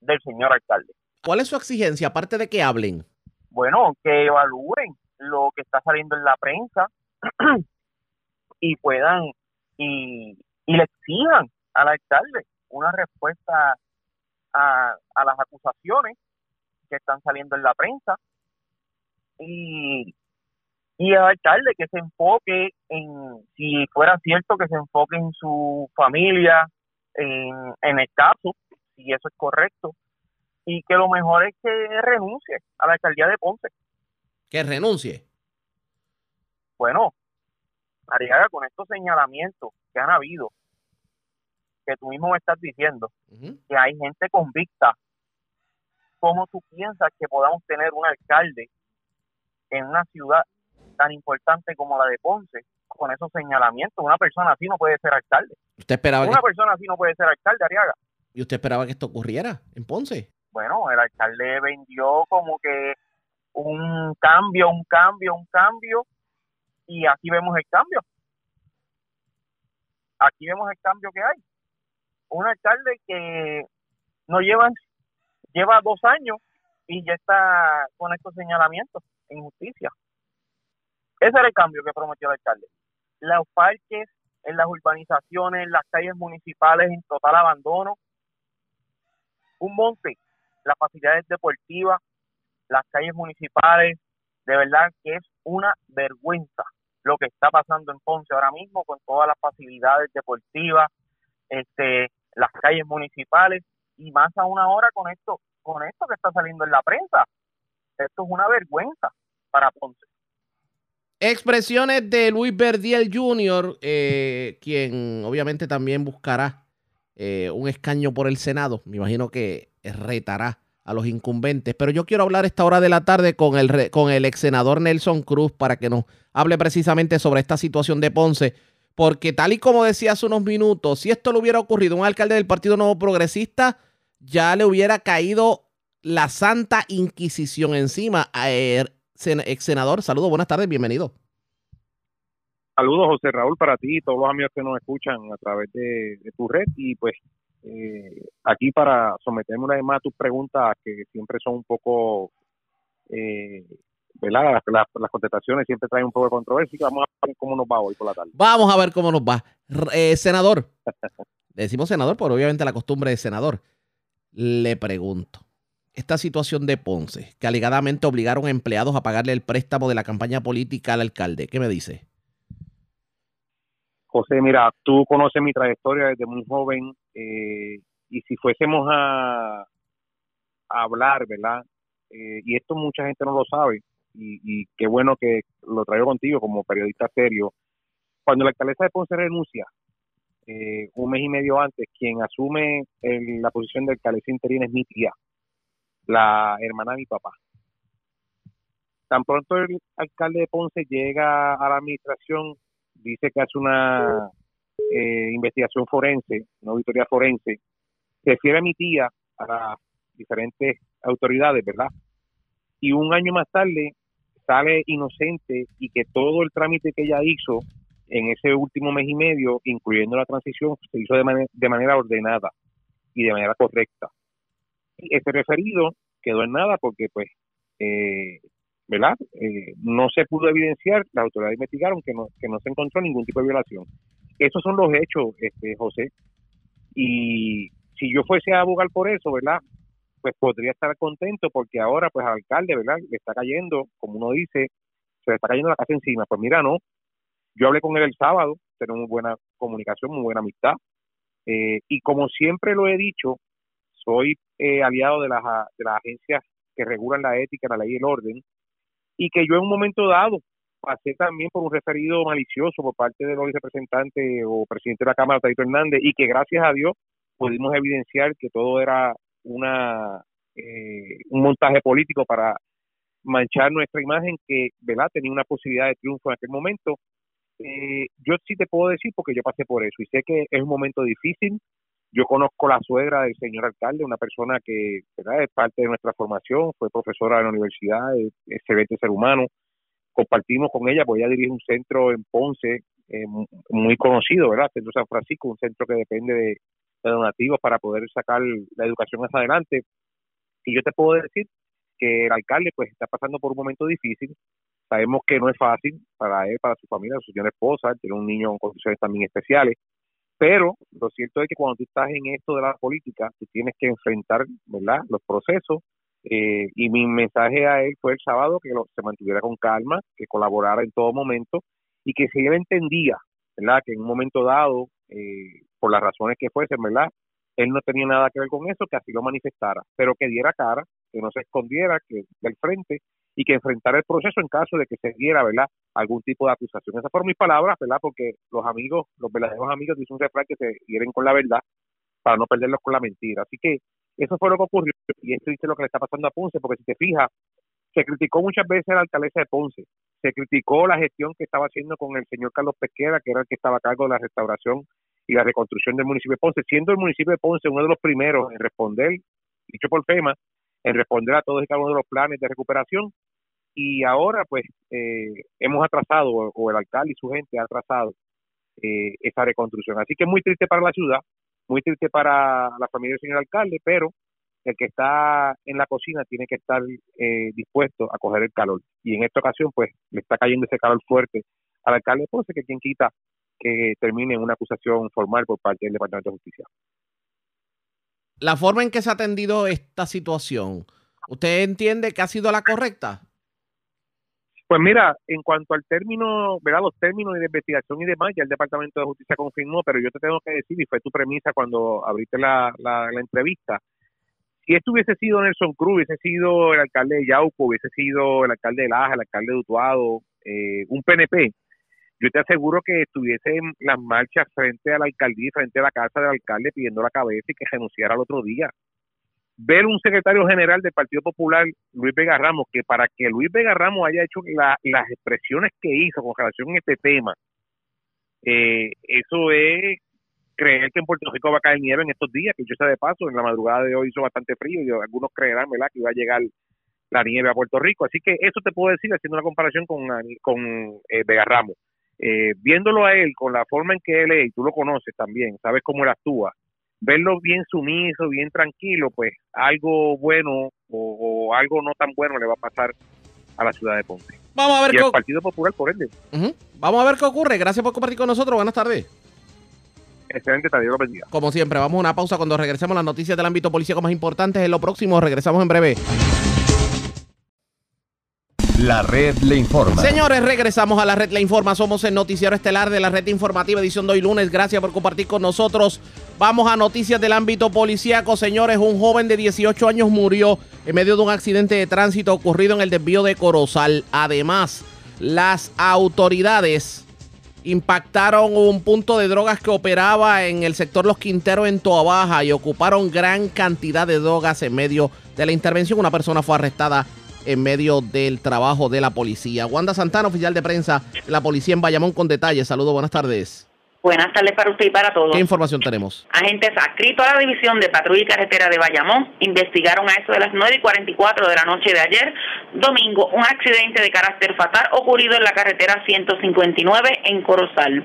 del señor alcalde. ¿Cuál es su exigencia, aparte de que hablen? Bueno, que evalúen lo que está saliendo en la prensa y puedan y, y le exijan al alcalde una respuesta a, a las acusaciones que están saliendo en la prensa y y al alcalde que se enfoque en, si fuera cierto, que se enfoque en su familia, en, en el caso, si eso es correcto, y que lo mejor es que renuncie a la alcaldía de Ponce. Que renuncie. Bueno, Ariaga, con estos señalamientos que han habido, que tú mismo me estás diciendo, que hay gente convicta, ¿cómo tú piensas que podamos tener un alcalde en una ciudad tan importante como la de Ponce con esos señalamientos. Una persona así no puede ser alcalde. ¿Usted esperaba Una persona así no puede ser alcalde, Ariaga. ¿Y usted esperaba que esto ocurriera en Ponce? Bueno, el alcalde vendió como que un cambio, un cambio, un cambio, y aquí vemos el cambio. Aquí vemos el cambio que hay. Un alcalde que no lleva, lleva dos años y ya está con estos señalamientos en justicia. Ese era el cambio que prometió el alcalde. Los parques en las urbanizaciones, las calles municipales en total abandono. Un monte, las facilidades deportivas, las calles municipales, de verdad que es una vergüenza lo que está pasando en Ponce ahora mismo con todas las facilidades deportivas, este, las calles municipales y más aún ahora con esto, con esto que está saliendo en la prensa. Esto es una vergüenza para Ponce. Expresiones de Luis Verdiel Jr., eh, quien obviamente también buscará eh, un escaño por el Senado. Me imagino que retará a los incumbentes. Pero yo quiero hablar esta hora de la tarde con el, con el ex senador Nelson Cruz para que nos hable precisamente sobre esta situación de Ponce. Porque tal y como decía hace unos minutos, si esto le hubiera ocurrido a un alcalde del Partido Nuevo Progresista, ya le hubiera caído la Santa Inquisición encima. Eh, ex senador, saludos, buenas tardes, bienvenido. Saludos, José Raúl, para ti y todos los amigos que nos escuchan a través de, tu red. Y pues eh, aquí para someterme una vez más a tus preguntas, que siempre son un poco, eh, ¿verdad? Las, contestaciones siempre traen un poco de controversia. Vamos a ver cómo nos va hoy por la tarde. Vamos a ver cómo nos va. Eh, senador, decimos senador por obviamente la costumbre de senador. Le pregunto, esta situación de Ponce, que alegadamente obligaron a empleados a pagarle el préstamo de la campaña política al alcalde, ¿qué me dice? José, mira, tú conoces mi trayectoria desde muy joven eh, y si fuésemos a, hablar, ¿verdad? Eh, y esto mucha gente no lo sabe y, qué bueno que lo traigo contigo como periodista serio. Cuando la alcaldesa de Ponce renuncia, eh, un mes y medio antes, quien asume la posición de alcaldesa interina es mi tía, la hermana de mi papá. Tan pronto el alcalde de Ponce llega a la administración, dice que hace una eh, investigación forense, una auditoría forense, se refiere a mi tía a las diferentes autoridades, ¿verdad? Y un año más tarde sale inocente y que todo el trámite que ella hizo en ese último mes y medio, incluyendo la transición, se hizo de, de manera ordenada y de manera correcta. Y ese referido quedó en nada porque, pues, eh, ¿verdad? Eh, no se pudo evidenciar, las autoridades investigaron que no, que no se encontró ningún tipo de violación. Esos son los hechos, este, José. Y si yo fuese a abogar por eso, ¿verdad? Pues podría estar contento porque ahora, pues, al alcalde, ¿verdad? Le está cayendo, como uno dice, se le está cayendo la casa encima. Pues mira, no. Yo hablé con él el sábado, tenemos buena comunicación, muy buena amistad. Eh, y como siempre lo he dicho, soy eh, aliado de las, de las agencias que regulan la ética, la ley y el orden, y que yo en un momento dado pasé también por un referido malicioso por parte de los representantes o presidente de la Cámara, Taito Hernández, y que gracias a Dios pudimos evidenciar que todo era una eh, un montaje político para manchar nuestra imagen que ¿verdad? tenía una posibilidad de triunfo en aquel momento. Eh, yo sí te puedo decir porque yo pasé por eso y sé que es un momento difícil, yo conozco la suegra del señor alcalde, una persona que es parte de nuestra formación, fue profesora de la universidad, es excelente ser humano. Compartimos con ella, porque ella dirige un centro en Ponce, eh, muy conocido, ¿verdad? Centro San Francisco, un centro que depende de, donativos para poder sacar la educación más adelante. Y yo te puedo decir que el alcalde pues está pasando por un momento difícil. Sabemos que no es fácil para él, para su familia, su señora esposa, tiene un niño con condiciones también especiales pero lo cierto es que cuando tú estás en esto de la política, tú tienes que enfrentar, ¿verdad?, los procesos. Eh, y mi mensaje a él fue el sábado que lo, se mantuviera con calma, que colaborara en todo momento y que si él entendía, ¿verdad?, que en un momento dado, eh, por las razones que fuesen, ¿verdad?, él no tenía nada que ver con eso, que así lo manifestara, pero que diera cara, que no se escondiera, que del frente y que enfrentara el proceso en caso de que se diera, ¿verdad?, algún tipo de acusación. Esas fueron mis palabras, ¿verdad?, porque los amigos, los verdaderos amigos, dicen un refrán que se hieren con la verdad para no perderlos con la mentira. Así que eso fue lo que ocurrió y esto dice lo que le está pasando a Ponce, porque si te fijas, se criticó muchas veces a la alcaldesa de Ponce, se criticó la gestión que estaba haciendo con el señor Carlos Pesquera, que era el que estaba a cargo de la restauración y la reconstrucción del municipio de Ponce, siendo el municipio de Ponce uno de los primeros en responder, dicho por FEMA, en responder a todos y cada uno de los planes de recuperación. Y ahora, pues, eh, hemos atrasado, o el alcalde y su gente ha atrasado eh, esa reconstrucción. Así que es muy triste para la ciudad, muy triste para la familia del señor alcalde, pero el que está en la cocina tiene que estar eh, dispuesto a coger el calor. Y en esta ocasión, pues, le está cayendo ese calor fuerte al alcalde de Ponce, que quien quita que termine una acusación formal por parte del Departamento de Justicia. La forma en que se ha atendido esta situación, ¿usted entiende que ha sido la correcta? Pues mira, en cuanto al término, ¿verdad? Los términos de investigación y demás, ya el Departamento de Justicia confirmó, pero yo te tengo que decir, y fue tu premisa cuando abriste la, la, entrevista, si esto hubiese sido Nelson Cruz, hubiese sido el alcalde de Yauco, hubiese sido el alcalde de Laja, el alcalde de Utuado, eh, un PNP, yo te aseguro que estuviesen las marchas frente a la alcaldía, frente a la casa del alcalde pidiendo la cabeza y que renunciara al otro día ver un secretario general del Partido Popular, Luis Vega Ramos, que para que Luis Vega Ramos haya hecho las expresiones que hizo con relación a este tema, eh, eso es creer que en Puerto Rico va a caer nieve en estos días, que yo sé de paso, en la madrugada de hoy hizo bastante frío y algunos creerán, ¿verdad?, que iba a llegar la nieve a Puerto Rico. Así que eso te puedo decir haciendo una comparación con, con eh, Vega Ramos. Eh, viéndolo a él con la forma en que él es, y tú lo conoces también, sabes cómo él actúa, verlo bien sumiso, bien tranquilo, pues algo bueno o, algo no tan bueno le va a pasar a la ciudad de Ponce. Vamos a ver y el Partido Popular por ende. Vamos a ver qué ocurre. Gracias por compartir con nosotros. Buenas tardes. Excelente, Dios lo bendiga. Como siempre, vamos a una pausa cuando regresemos las noticias del ámbito policíaco más importantes. En lo próximo, regresamos en breve. La red le informa. Señores, regresamos a la red le informa. Somos el noticiero estelar de la red informativa edición de hoy lunes. Gracias por compartir con nosotros. Vamos a noticias del ámbito policíaco. Señores, un joven de 18 años murió en medio de un accidente de tránsito ocurrido en el desvío de Corozal. Además, las autoridades impactaron un punto de drogas que operaba en el sector Los Quinteros en Toa Baja y ocuparon gran cantidad de drogas en medio de la intervención. Una persona fue arrestada en medio del trabajo de la policía. Wanda Santana, oficial de prensa de la policía en Bayamón, con detalles. Saludos, buenas tardes. Buenas tardes para usted y para todos. ¿Qué información tenemos? Agentes adscritos a la División de Patrulla y Carretera de Bayamón investigaron a eso de las 9 y 44 de la noche de ayer, domingo, un accidente de carácter fatal ocurrido en la carretera 159 en Corozal.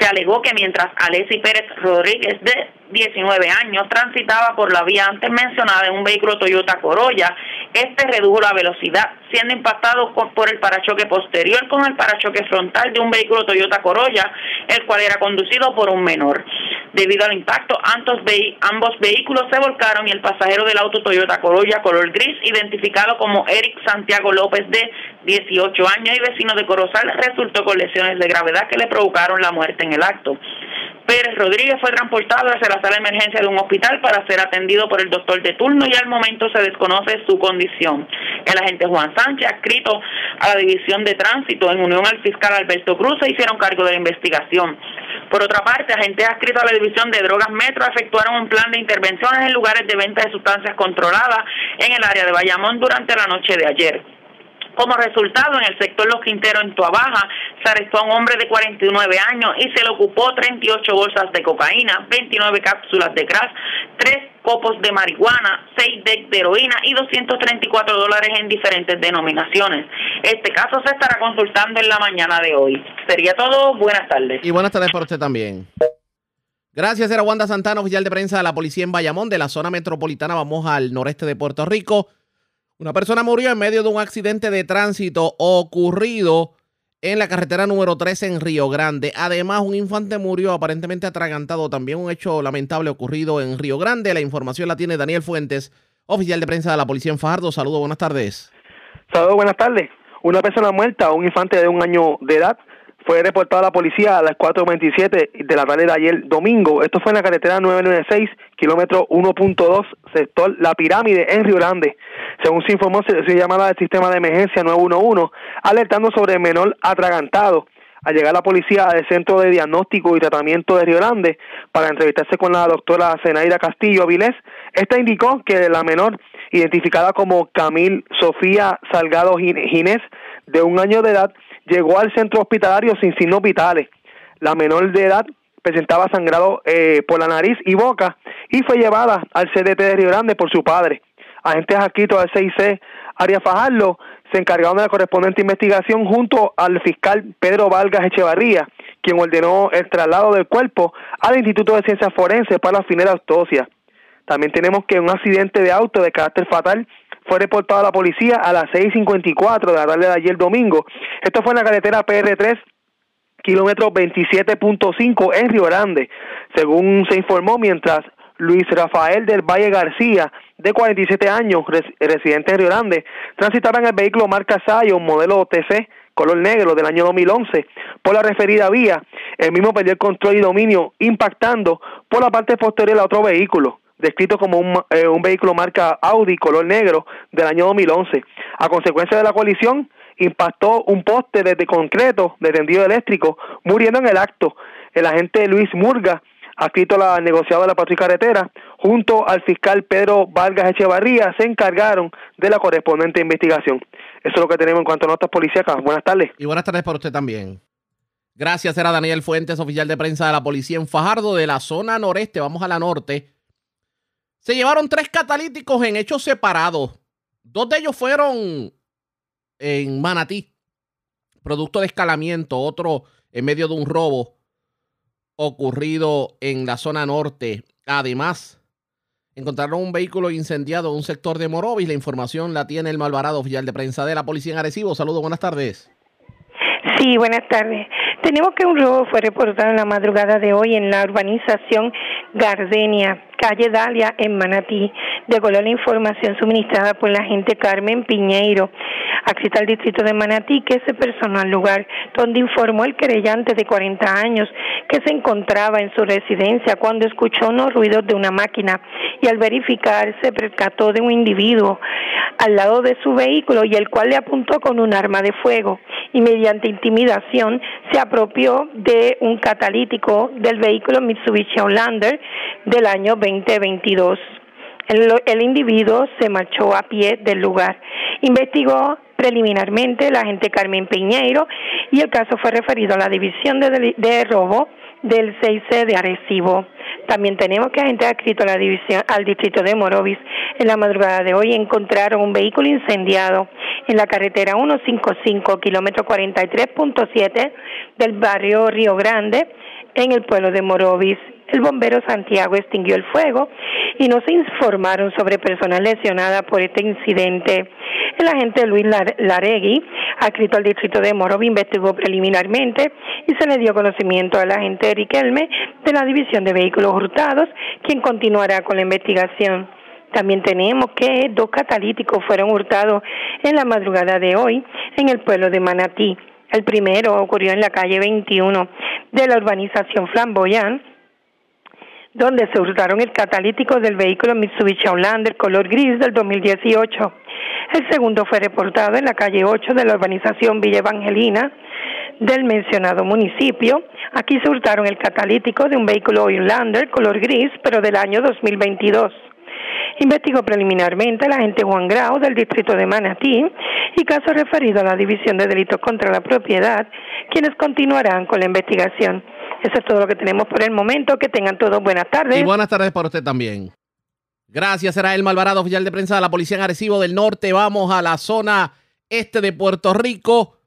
Se alegó que mientras Alessi Pérez Rodríguez, de 19 años, transitaba por la vía antes mencionada en un vehículo Toyota Corolla, este redujo la velocidad, siendo impactado por el parachoque posterior con el parachoque frontal de un vehículo Toyota Corolla, el cual era conducido por un menor. Debido al impacto, ambos vehículos se volcaron y el pasajero del auto Toyota Corolla color gris, identificado como Eric Santiago López de 18 años y vecino de Corozal, resultó con lesiones de gravedad que le provocaron la muerte en el acto. Pérez Rodríguez fue transportado hacia la sala de emergencia de un hospital para ser atendido por el doctor de turno y al momento se desconoce su condición. El agente Juan Sánchez, adscrito a la División de Tránsito en unión al fiscal Alberto Cruz, se hicieron cargo de la investigación. Por otra parte, agentes adscritos a la División de Drogas Metro efectuaron un plan de intervenciones en lugares de venta de sustancias controladas en el área de Bayamón durante la noche de ayer. Como resultado, en el sector Los Quinteros, en Tuabaja, se arrestó a un hombre de 49 años y se le ocupó 38 bolsas de cocaína, 29 cápsulas de crack, 3 copos de marihuana, 6 de heroína y 234 dólares en diferentes denominaciones. Este caso se estará consultando en la mañana de hoy. Sería todo. Buenas tardes. Y buenas tardes para usted también. Gracias, era Wanda Santana, oficial de prensa de la policía en Bayamón, de la zona metropolitana. Vamos al noreste de Puerto Rico. Una persona murió en medio de un accidente de tránsito ocurrido en la carretera número 13 en Río Grande. Además, un infante murió aparentemente atragantado. También un hecho lamentable ocurrido en Río Grande. La información la tiene Daniel Fuentes, oficial de prensa de la policía en Fajardo. Saludos, buenas tardes. Saludos, buenas tardes. Una persona muerta, un infante de un año de edad, fue reportado a la policía a las 4.27 de la tarde de ayer domingo. Esto fue en la carretera 996, kilómetro 1.2, sector La Pirámide, en Río Grande. Según se informó, se, se llamaba del sistema de emergencia 911, alertando sobre el menor atragantado. Al llegar la policía al Centro de Diagnóstico y Tratamiento de Río Grande para entrevistarse con la doctora Zenaida Castillo Avilés, esta indicó que la menor, identificada como Camil Sofía Salgado Ginés, de un año de edad, llegó al centro hospitalario sin signos vitales. La menor de edad presentaba sangrado eh, por la nariz y boca y fue llevada al CDT de Río Grande por su padre. Agentes adscritos al CIC Arias Fajardo se encargaron de la correspondiente investigación junto al fiscal Pedro Vargas Echevarría, quien ordenó el traslado del cuerpo al Instituto de Ciencias Forenses para la final autopsia. También tenemos que un accidente de auto de carácter fatal fue reportado a la policía a las 6.54 de la tarde de ayer domingo. Esto fue en la carretera PR3 kilómetro 27.5 en Río Grande, según se informó mientras Luis Rafael del Valle García, de 47 años, residente de Río Grande, transitaba en el vehículo marca un modelo TC color negro del año 2011 por la referida vía. El mismo perdió el control y dominio impactando por la parte posterior a otro vehículo descrito como un, eh, un vehículo marca Audi color negro del año 2011. A consecuencia de la colisión, impactó un poste de concreto de tendido eléctrico, muriendo en el acto. El agente Luis Murga, adscrito a la negociadora de la patrulla carretera, junto al fiscal Pedro Vargas Echevarría, se encargaron de la correspondiente investigación. Eso es lo que tenemos en cuanto a notas policíacas. Buenas tardes. Y buenas tardes para usted también. Gracias, era Daniel Fuentes, oficial de prensa de la policía en Fajardo, de la zona noreste. Vamos a la norte. Se llevaron tres catalíticos en hechos separados. Dos de ellos fueron en Manatí, producto de escalamiento, otro en medio de un robo ocurrido en la zona norte. Además, encontraron un vehículo incendiado en un sector de Morovis. La información la tiene el Malvarado, oficial de prensa de la policía en Arecibo. Saludos, buenas tardes. Sí, buenas tardes. Tenemos que un robo fue reportado en la madrugada de hoy en la urbanización Gardenia, calle Dalia, en Manatí. De a la información suministrada por la agente Carmen Piñeiro, accita al distrito de Manatí, que se personó al lugar donde informó el querellante de 40 años que se encontraba en su residencia cuando escuchó unos ruidos de una máquina y al verificar se percató de un individuo al lado de su vehículo y el cual le apuntó con un arma de fuego y mediante intimidación se apropió de un catalítico del vehículo Mitsubishi Outlander del año 2022. El, el, individuo se marchó a pie del lugar. Investigó preliminarmente la agente Carmen Piñeiro y el caso fue referido a la división de, robo del 6C de Arecibo. También tenemos que agentes adscritos a la división al distrito de Morovis en la madrugada de hoy encontraron un vehículo incendiado en la carretera 155 kilómetro 43.7 del barrio Río Grande en el pueblo de Morovis. El bombero Santiago extinguió el fuego y no se informaron sobre personas lesionadas por este incidente. El agente Luis Laregui, adscrito al distrito de Morovis, investigó preliminarmente y se le dio conocimiento al agente Riquelme de la División de Vehículos Hurtados, quien continuará con la investigación. También tenemos que dos catalíticos fueron hurtados en la madrugada de hoy en el pueblo de Manatí. El primero ocurrió en la calle 21 de la urbanización Flamboyant, donde se hurtaron el catalítico del vehículo Mitsubishi Outlander color gris del 2018. El segundo fue reportado en la calle 8 de la urbanización Villa Evangelina del mencionado municipio. Aquí se hurtaron el catalítico de un vehículo Outlander color gris, pero del año 2022. Investigó preliminarmente la agente Juan Grau del distrito de Manatí y caso referido a la División de Delitos contra la Propiedad, quienes continuarán con la investigación. Eso es todo lo que tenemos por el momento. Que tengan todos buenas tardes. Y buenas tardes para usted también. Gracias, era el Malvarado, oficial de prensa de la Policía en Arecibo del Norte. Vamos a la zona este de Puerto Rico,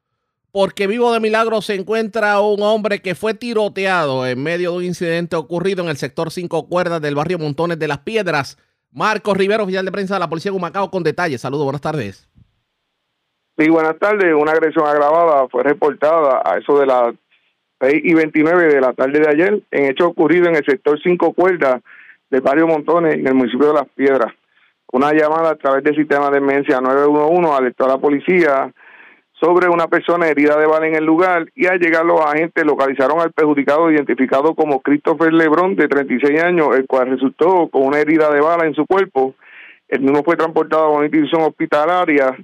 porque vivo de milagro se encuentra un hombre que fue tiroteado en medio de un incidente ocurrido en el sector Cinco Cuerdas del barrio Montones de las Piedras. Marcos Rivero, oficial de prensa de la Policía de Humacao, con detalles. Saludos, buenas tardes. Sí, buenas tardes. Una agresión agravada fue reportada a eso de las 6 y 29 de la tarde de ayer en hecho ocurrido en el sector Cinco Cuerdas del barrio Montones, en el municipio de Las Piedras. Una llamada a través del sistema de emergencia 911 alertó a la policía sobre una persona herida de bala en el lugar y al llegar los agentes localizaron al perjudicado identificado como Christopher Lebrón de 36 años, el cual resultó con una herida de bala en su cuerpo. El mismo fue transportado a una institución hospitalaria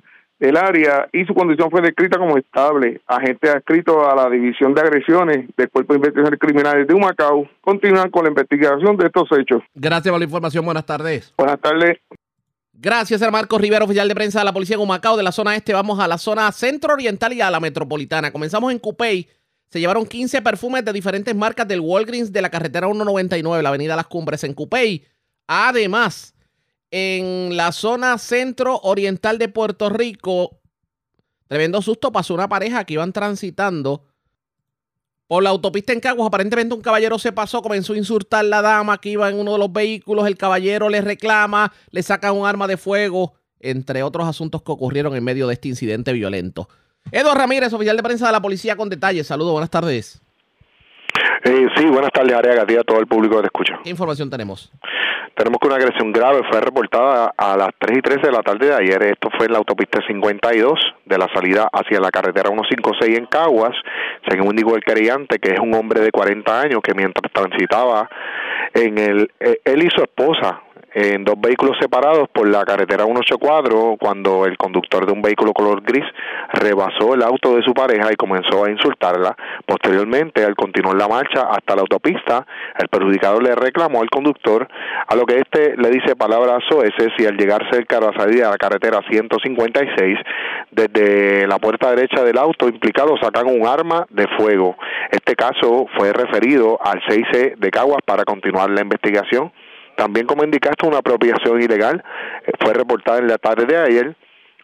del área y su condición fue descrita como estable. Agentes adscritos a la División de Agresiones del Cuerpo de Investigaciones Criminales de Humacao continúan con la investigación de estos hechos. Gracias por la información. Buenas tardes. Buenas tardes. Gracias a Marcos Rivera, oficial de prensa de la Policía de Humacao. De la zona este vamos a la zona centro-oriental y a la metropolitana. Comenzamos en Cupey. Se llevaron 15 perfumes de diferentes marcas del Walgreens de la carretera 199, la avenida Las Cumbres en Cupey. Además, en la zona centro-oriental de Puerto Rico, tremendo susto pasó una pareja que iban transitando Por la autopista en Caguas, aparentemente un caballero se pasó, comenzó a insultar a la dama que iba en uno de los vehículos, el caballero le reclama, le saca un arma de fuego, entre otros asuntos que ocurrieron en medio de este incidente violento. Eduardo Ramírez, oficial de prensa de la policía con detalles. Saludos, buenas tardes. Eh, sí, buenas tardes, Ariaga, a todo el público que te escucha. ¿Qué información tenemos? Tenemos que una agresión grave fue reportada a las 3 y 13 de la tarde de ayer. Esto fue en la autopista 52 de la salida hacia la carretera 156 en Caguas. Según indicó el querellante, que es un hombre de 40 años que mientras transitaba en el. Eh, él y su esposa en dos vehículos separados por la carretera 184 cuando el conductor de un vehículo color gris rebasó el auto de su pareja y comenzó a insultarla. Posteriormente, al continuar la marcha hasta la autopista, el perjudicado le reclamó al conductor, a lo que este le dice palabras soeces y al llegar cerca de la salida de la carretera 156, desde la puerta derecha del auto implicado sacan un arma de fuego. Este caso fue referido al 6C de Caguas para continuar la investigación. También, como indicaste, una apropiación ilegal eh, fue reportada en la tarde de ayer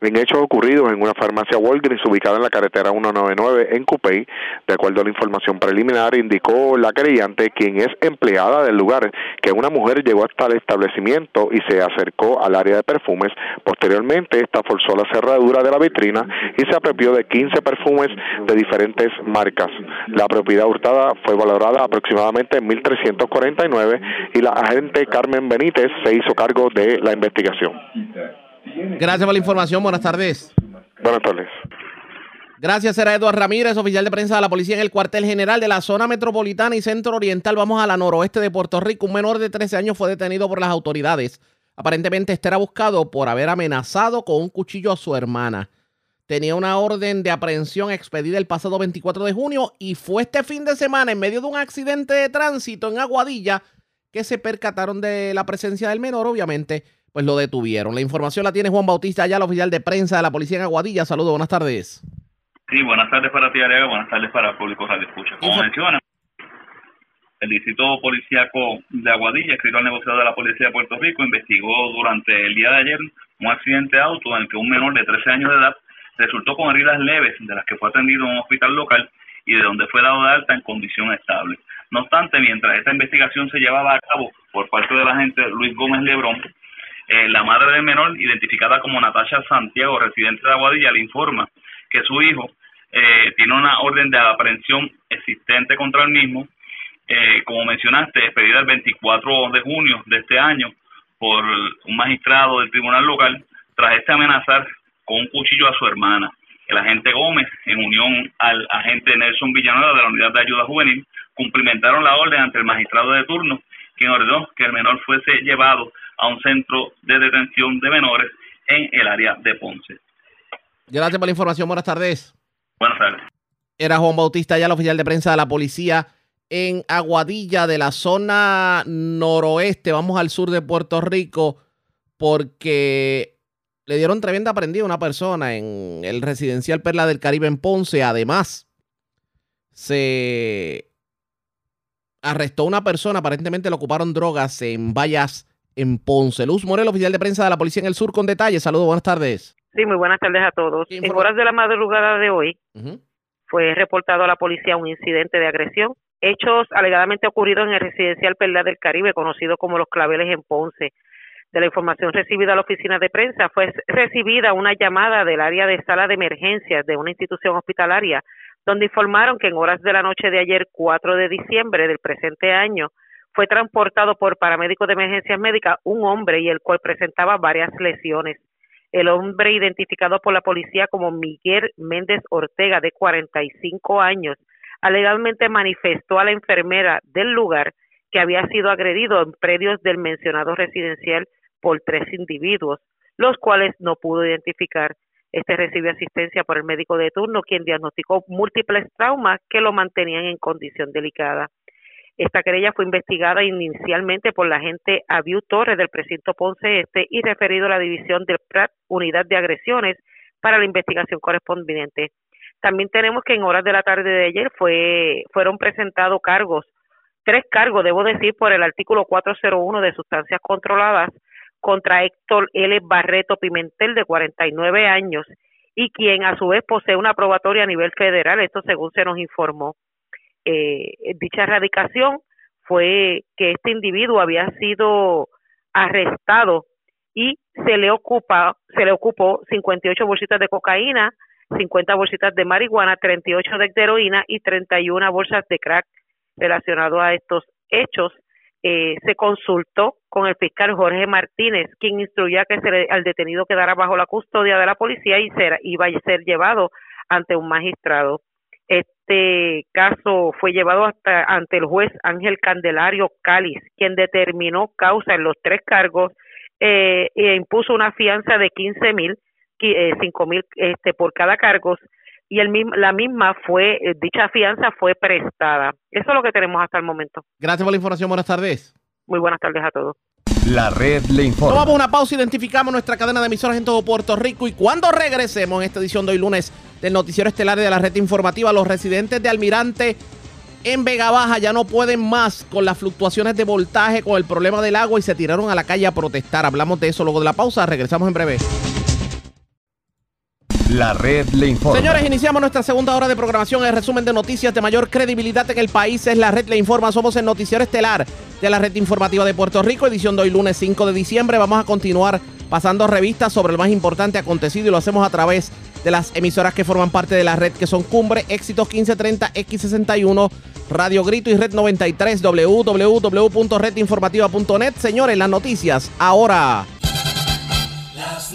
en hechos ocurridos en una farmacia Walgreens ubicada en la carretera 199 en Cupey. De acuerdo a la información preliminar, indicó la querellante, quien es empleada del lugar, que una mujer llegó hasta el establecimiento y se acercó al área de perfumes. Posteriormente, esta forzó la cerradura de la vitrina y se apropió de 15 perfumes de diferentes marcas. La propiedad hurtada fue valorada aproximadamente en 1.349 y la agente Carmen Benítez se hizo cargo de la investigación. Gracias por la información. Buenas tardes. Buenas tardes. Gracias, era Eduardo Ramírez, oficial de prensa de la policía en el cuartel general de la zona metropolitana y centro oriental. Vamos a la noroeste de Puerto Rico. Un menor de 13 años fue detenido por las autoridades. Aparentemente este era buscado por haber amenazado con un cuchillo a su hermana. Tenía una orden de aprehensión expedida el pasado 24 de junio y fue este fin de semana en medio de un accidente de tránsito en Aguadilla que se percataron de la presencia del menor, obviamente pues lo detuvieron. La información la tiene Juan Bautista, allá el oficial de prensa de la policía en Aguadilla. Saludos, buenas tardes. Sí, buenas tardes para ti, Ariaga, buenas tardes para el público Radio Escucha. Como menciona, el distrito policíaco de Aguadilla, escrito al negociado de la Policía de Puerto Rico, investigó durante el día de ayer un accidente de auto en el que un menor de 13 años de edad resultó con heridas leves, de las que fue atendido en un hospital local y de donde fue dado de alta en condición estable. No obstante, mientras esta investigación se llevaba a cabo por parte del agente Luis Gómez Lebrón, eh, la madre del menor, identificada como Natasha Santiago, residente de Aguadilla, le informa que su hijo eh, tiene una orden de aprehensión existente contra el mismo, eh, como mencionaste, expedida el 24 de junio de este año por un magistrado del tribunal local, tras este amenazar con un cuchillo a su hermana. El agente Gómez, en unión al agente Nelson Villanueva de la Unidad de Ayuda Juvenil, cumplimentaron la orden ante el magistrado de turno, quien ordenó que el menor fuese llevado a un centro de detención de menores en el área de Ponce. Gracias por la información. Buenas tardes. Buenas tardes. Era Juan Bautista, ya el oficial de prensa de la policía en Aguadilla, de la zona noroeste. Vamos al sur de Puerto Rico porque le dieron tremenda prendida a una persona en el residencial Perla del Caribe en Ponce. Además, se arrestó una persona, aparentemente le ocuparon drogas en vallas en Ponce. Luz Morel, oficial de prensa de la policía en el sur, con detalles. Saludos, buenas tardes. Sí, muy buenas tardes a todos. En horas de la madrugada de hoy fue reportado a la policía un incidente de agresión, hechos alegadamente ocurridos en el residencial Perla del Caribe, conocido como Los Claveles en Ponce. De la información recibida a la oficina de prensa, fue recibida una llamada del área de sala de emergencias de una institución hospitalaria, donde informaron que en horas de la noche de ayer, 4 de diciembre del presente año, fue transportado por paramédicos de emergencias médicas un hombre y el cual presentaba varias lesiones. El hombre identificado por la policía como Miguel Méndez Ortega, de 45 años, alegadamente manifestó a la enfermera del lugar que había sido agredido en predios del mencionado residencial por tres individuos, los cuales no pudo identificar. Este recibió asistencia por el médico de turno, quien diagnosticó múltiples traumas que lo mantenían en condición delicada. Esta querella fue investigada inicialmente por la agente Abiu Torres del precinto Ponce Este y referido a la división del PRAT, Unidad de Agresiones, para la investigación correspondiente. También tenemos que en horas de la tarde de ayer fue, fueron presentados cargos, tres cargos, debo decir, por el artículo 401 de sustancias controladas contra Héctor L. Barreto Pimentel, de 49 años, y quien a su vez posee una probatoria a nivel federal, esto según se nos informó. Eh, dicha erradicación fue que este individuo había sido arrestado y se le ocupa se le ocupó 58 bolsitas de cocaína, 50 bolsitas de marihuana, 38 de heroína y 31 bolsas de crack relacionado a estos hechos. Eh, se consultó con el fiscal Jorge Martínez, quien instruía que se al detenido quedara bajo la custodia de la policía y ser, iba a ser llevado ante un magistrado. Este caso fue llevado hasta ante el juez Ángel Candelario Cáliz, quien determinó causa en los tres cargos eh, e impuso una fianza de 15 mil, eh, 5 mil este, por cada cargo y el, la misma fue, eh, dicha fianza fue prestada. Eso es lo que tenemos hasta el momento. Gracias por la información. Buenas tardes. Muy buenas tardes a todos. La red le informa. Tomamos una pausa, identificamos nuestra cadena de emisoras en todo Puerto Rico y cuando regresemos en esta edición de hoy lunes del noticiero estelar de la red informativa, los residentes de Almirante en Vega Baja ya no pueden más con las fluctuaciones de voltaje, con el problema del agua y se tiraron a la calle a protestar. Hablamos de eso luego de la pausa, regresamos en breve. La red le informa. Señores, iniciamos nuestra segunda hora de programación. El resumen de noticias de mayor credibilidad en el país es La red le informa. Somos el noticiero estelar de la red informativa de Puerto Rico, edición de hoy lunes 5 de diciembre. Vamos a continuar pasando revistas sobre lo más importante acontecido y lo hacemos a través de las emisoras que forman parte de la red, que son Cumbre, Éxitos 1530, X61, Radio Grito y Red 93, www.redinformativa.net. Señores, las noticias ahora. Las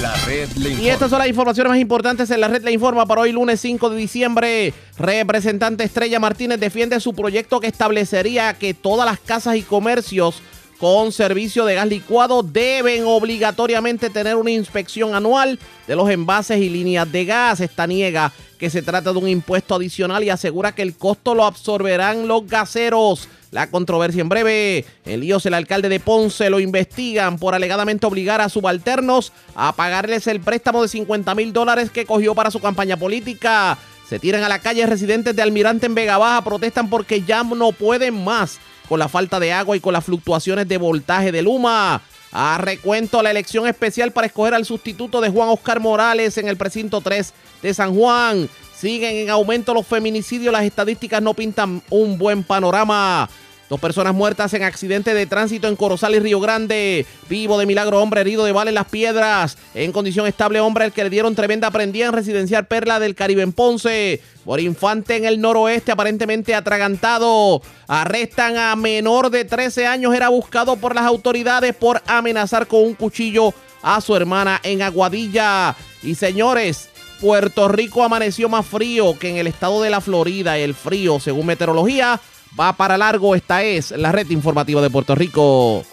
la red Y estas son las informaciones más importantes en la red le informa para hoy lunes 5 de diciembre. Representante Estrella Martínez defiende su proyecto que establecería que todas las casas y comercios con servicio de gas licuado deben obligatoriamente tener una inspección anual de los envases y líneas de gas. Esta niega que se trata de un impuesto adicional y asegura que el costo lo absorberán los gaseros. La controversia en breve. El el alcalde de Ponce lo investigan por alegadamente obligar a subalternos a pagarles el préstamo de 50 mil dólares que cogió para su campaña política. Se tiran a la calle residentes de Almirante en Vega Baja, protestan porque ya no pueden más con la falta de agua y con las fluctuaciones de voltaje de Luma. A recuento la elección especial para escoger al sustituto de Juan Oscar Morales en el precinto 3 de San Juan. Siguen en aumento los feminicidios, las estadísticas no pintan un buen panorama. Dos personas muertas en accidente de tránsito en Corozal y Río Grande. Vivo de milagro, hombre herido de bala en las piedras. En condición estable, hombre al que le dieron tremenda prendida en residencial Perla del Caribe en Ponce. Por infante en el noroeste, aparentemente atragantado. Arrestan a menor de 13 años. Era buscado por las autoridades por amenazar con un cuchillo a su hermana en Aguadilla. Y señores, Puerto Rico amaneció más frío que en el estado de la Florida. El frío, según meteorología va para largo. Esta es la red informativa de Puerto Rico.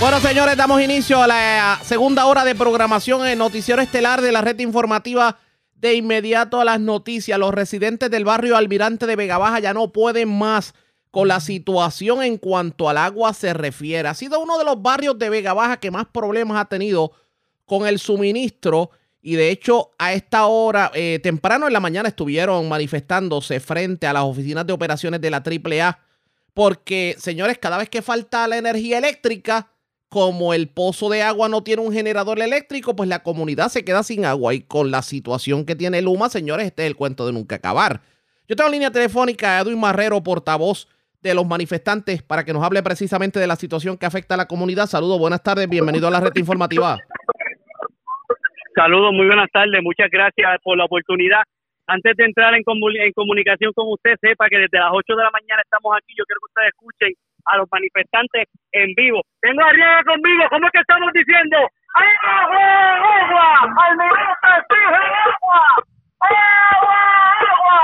Bueno, señores, damos inicio a la segunda hora de programación en noticiero estelar de la red informativa. De inmediato a las noticias, los residentes del barrio Almirante de Vega Baja ya no pueden más con la situación en cuanto al agua se refiere. Ha sido uno de los barrios de Vega Baja que más problemas ha tenido con el suministro y de hecho a esta hora, eh, temprano en la mañana estuvieron manifestándose frente a las oficinas de operaciones de la AAA porque, señores, cada vez que falta la energía eléctrica, como el pozo de agua no tiene un generador eléctrico, pues la comunidad se queda sin agua. Y con la situación que tiene Luma, señores, este es el cuento de nunca acabar. Yo tengo línea telefónica a Edwin Marrero, portavoz de los manifestantes, para que nos hable precisamente de la situación que afecta a la comunidad. Saludos, buenas tardes, bienvenido a la red informativa. Saludos, muy buenas tardes, muchas gracias por la oportunidad antes de entrar en, en comunicación con usted, sepa que desde las 8 de la mañana estamos aquí. Yo quiero que ustedes escuchen a los manifestantes en vivo. Tengo arriba conmigo, ¿cómo es que estamos diciendo? ¡Agua, agua! ¡Almirante, exige agua! ¡Agua, agua!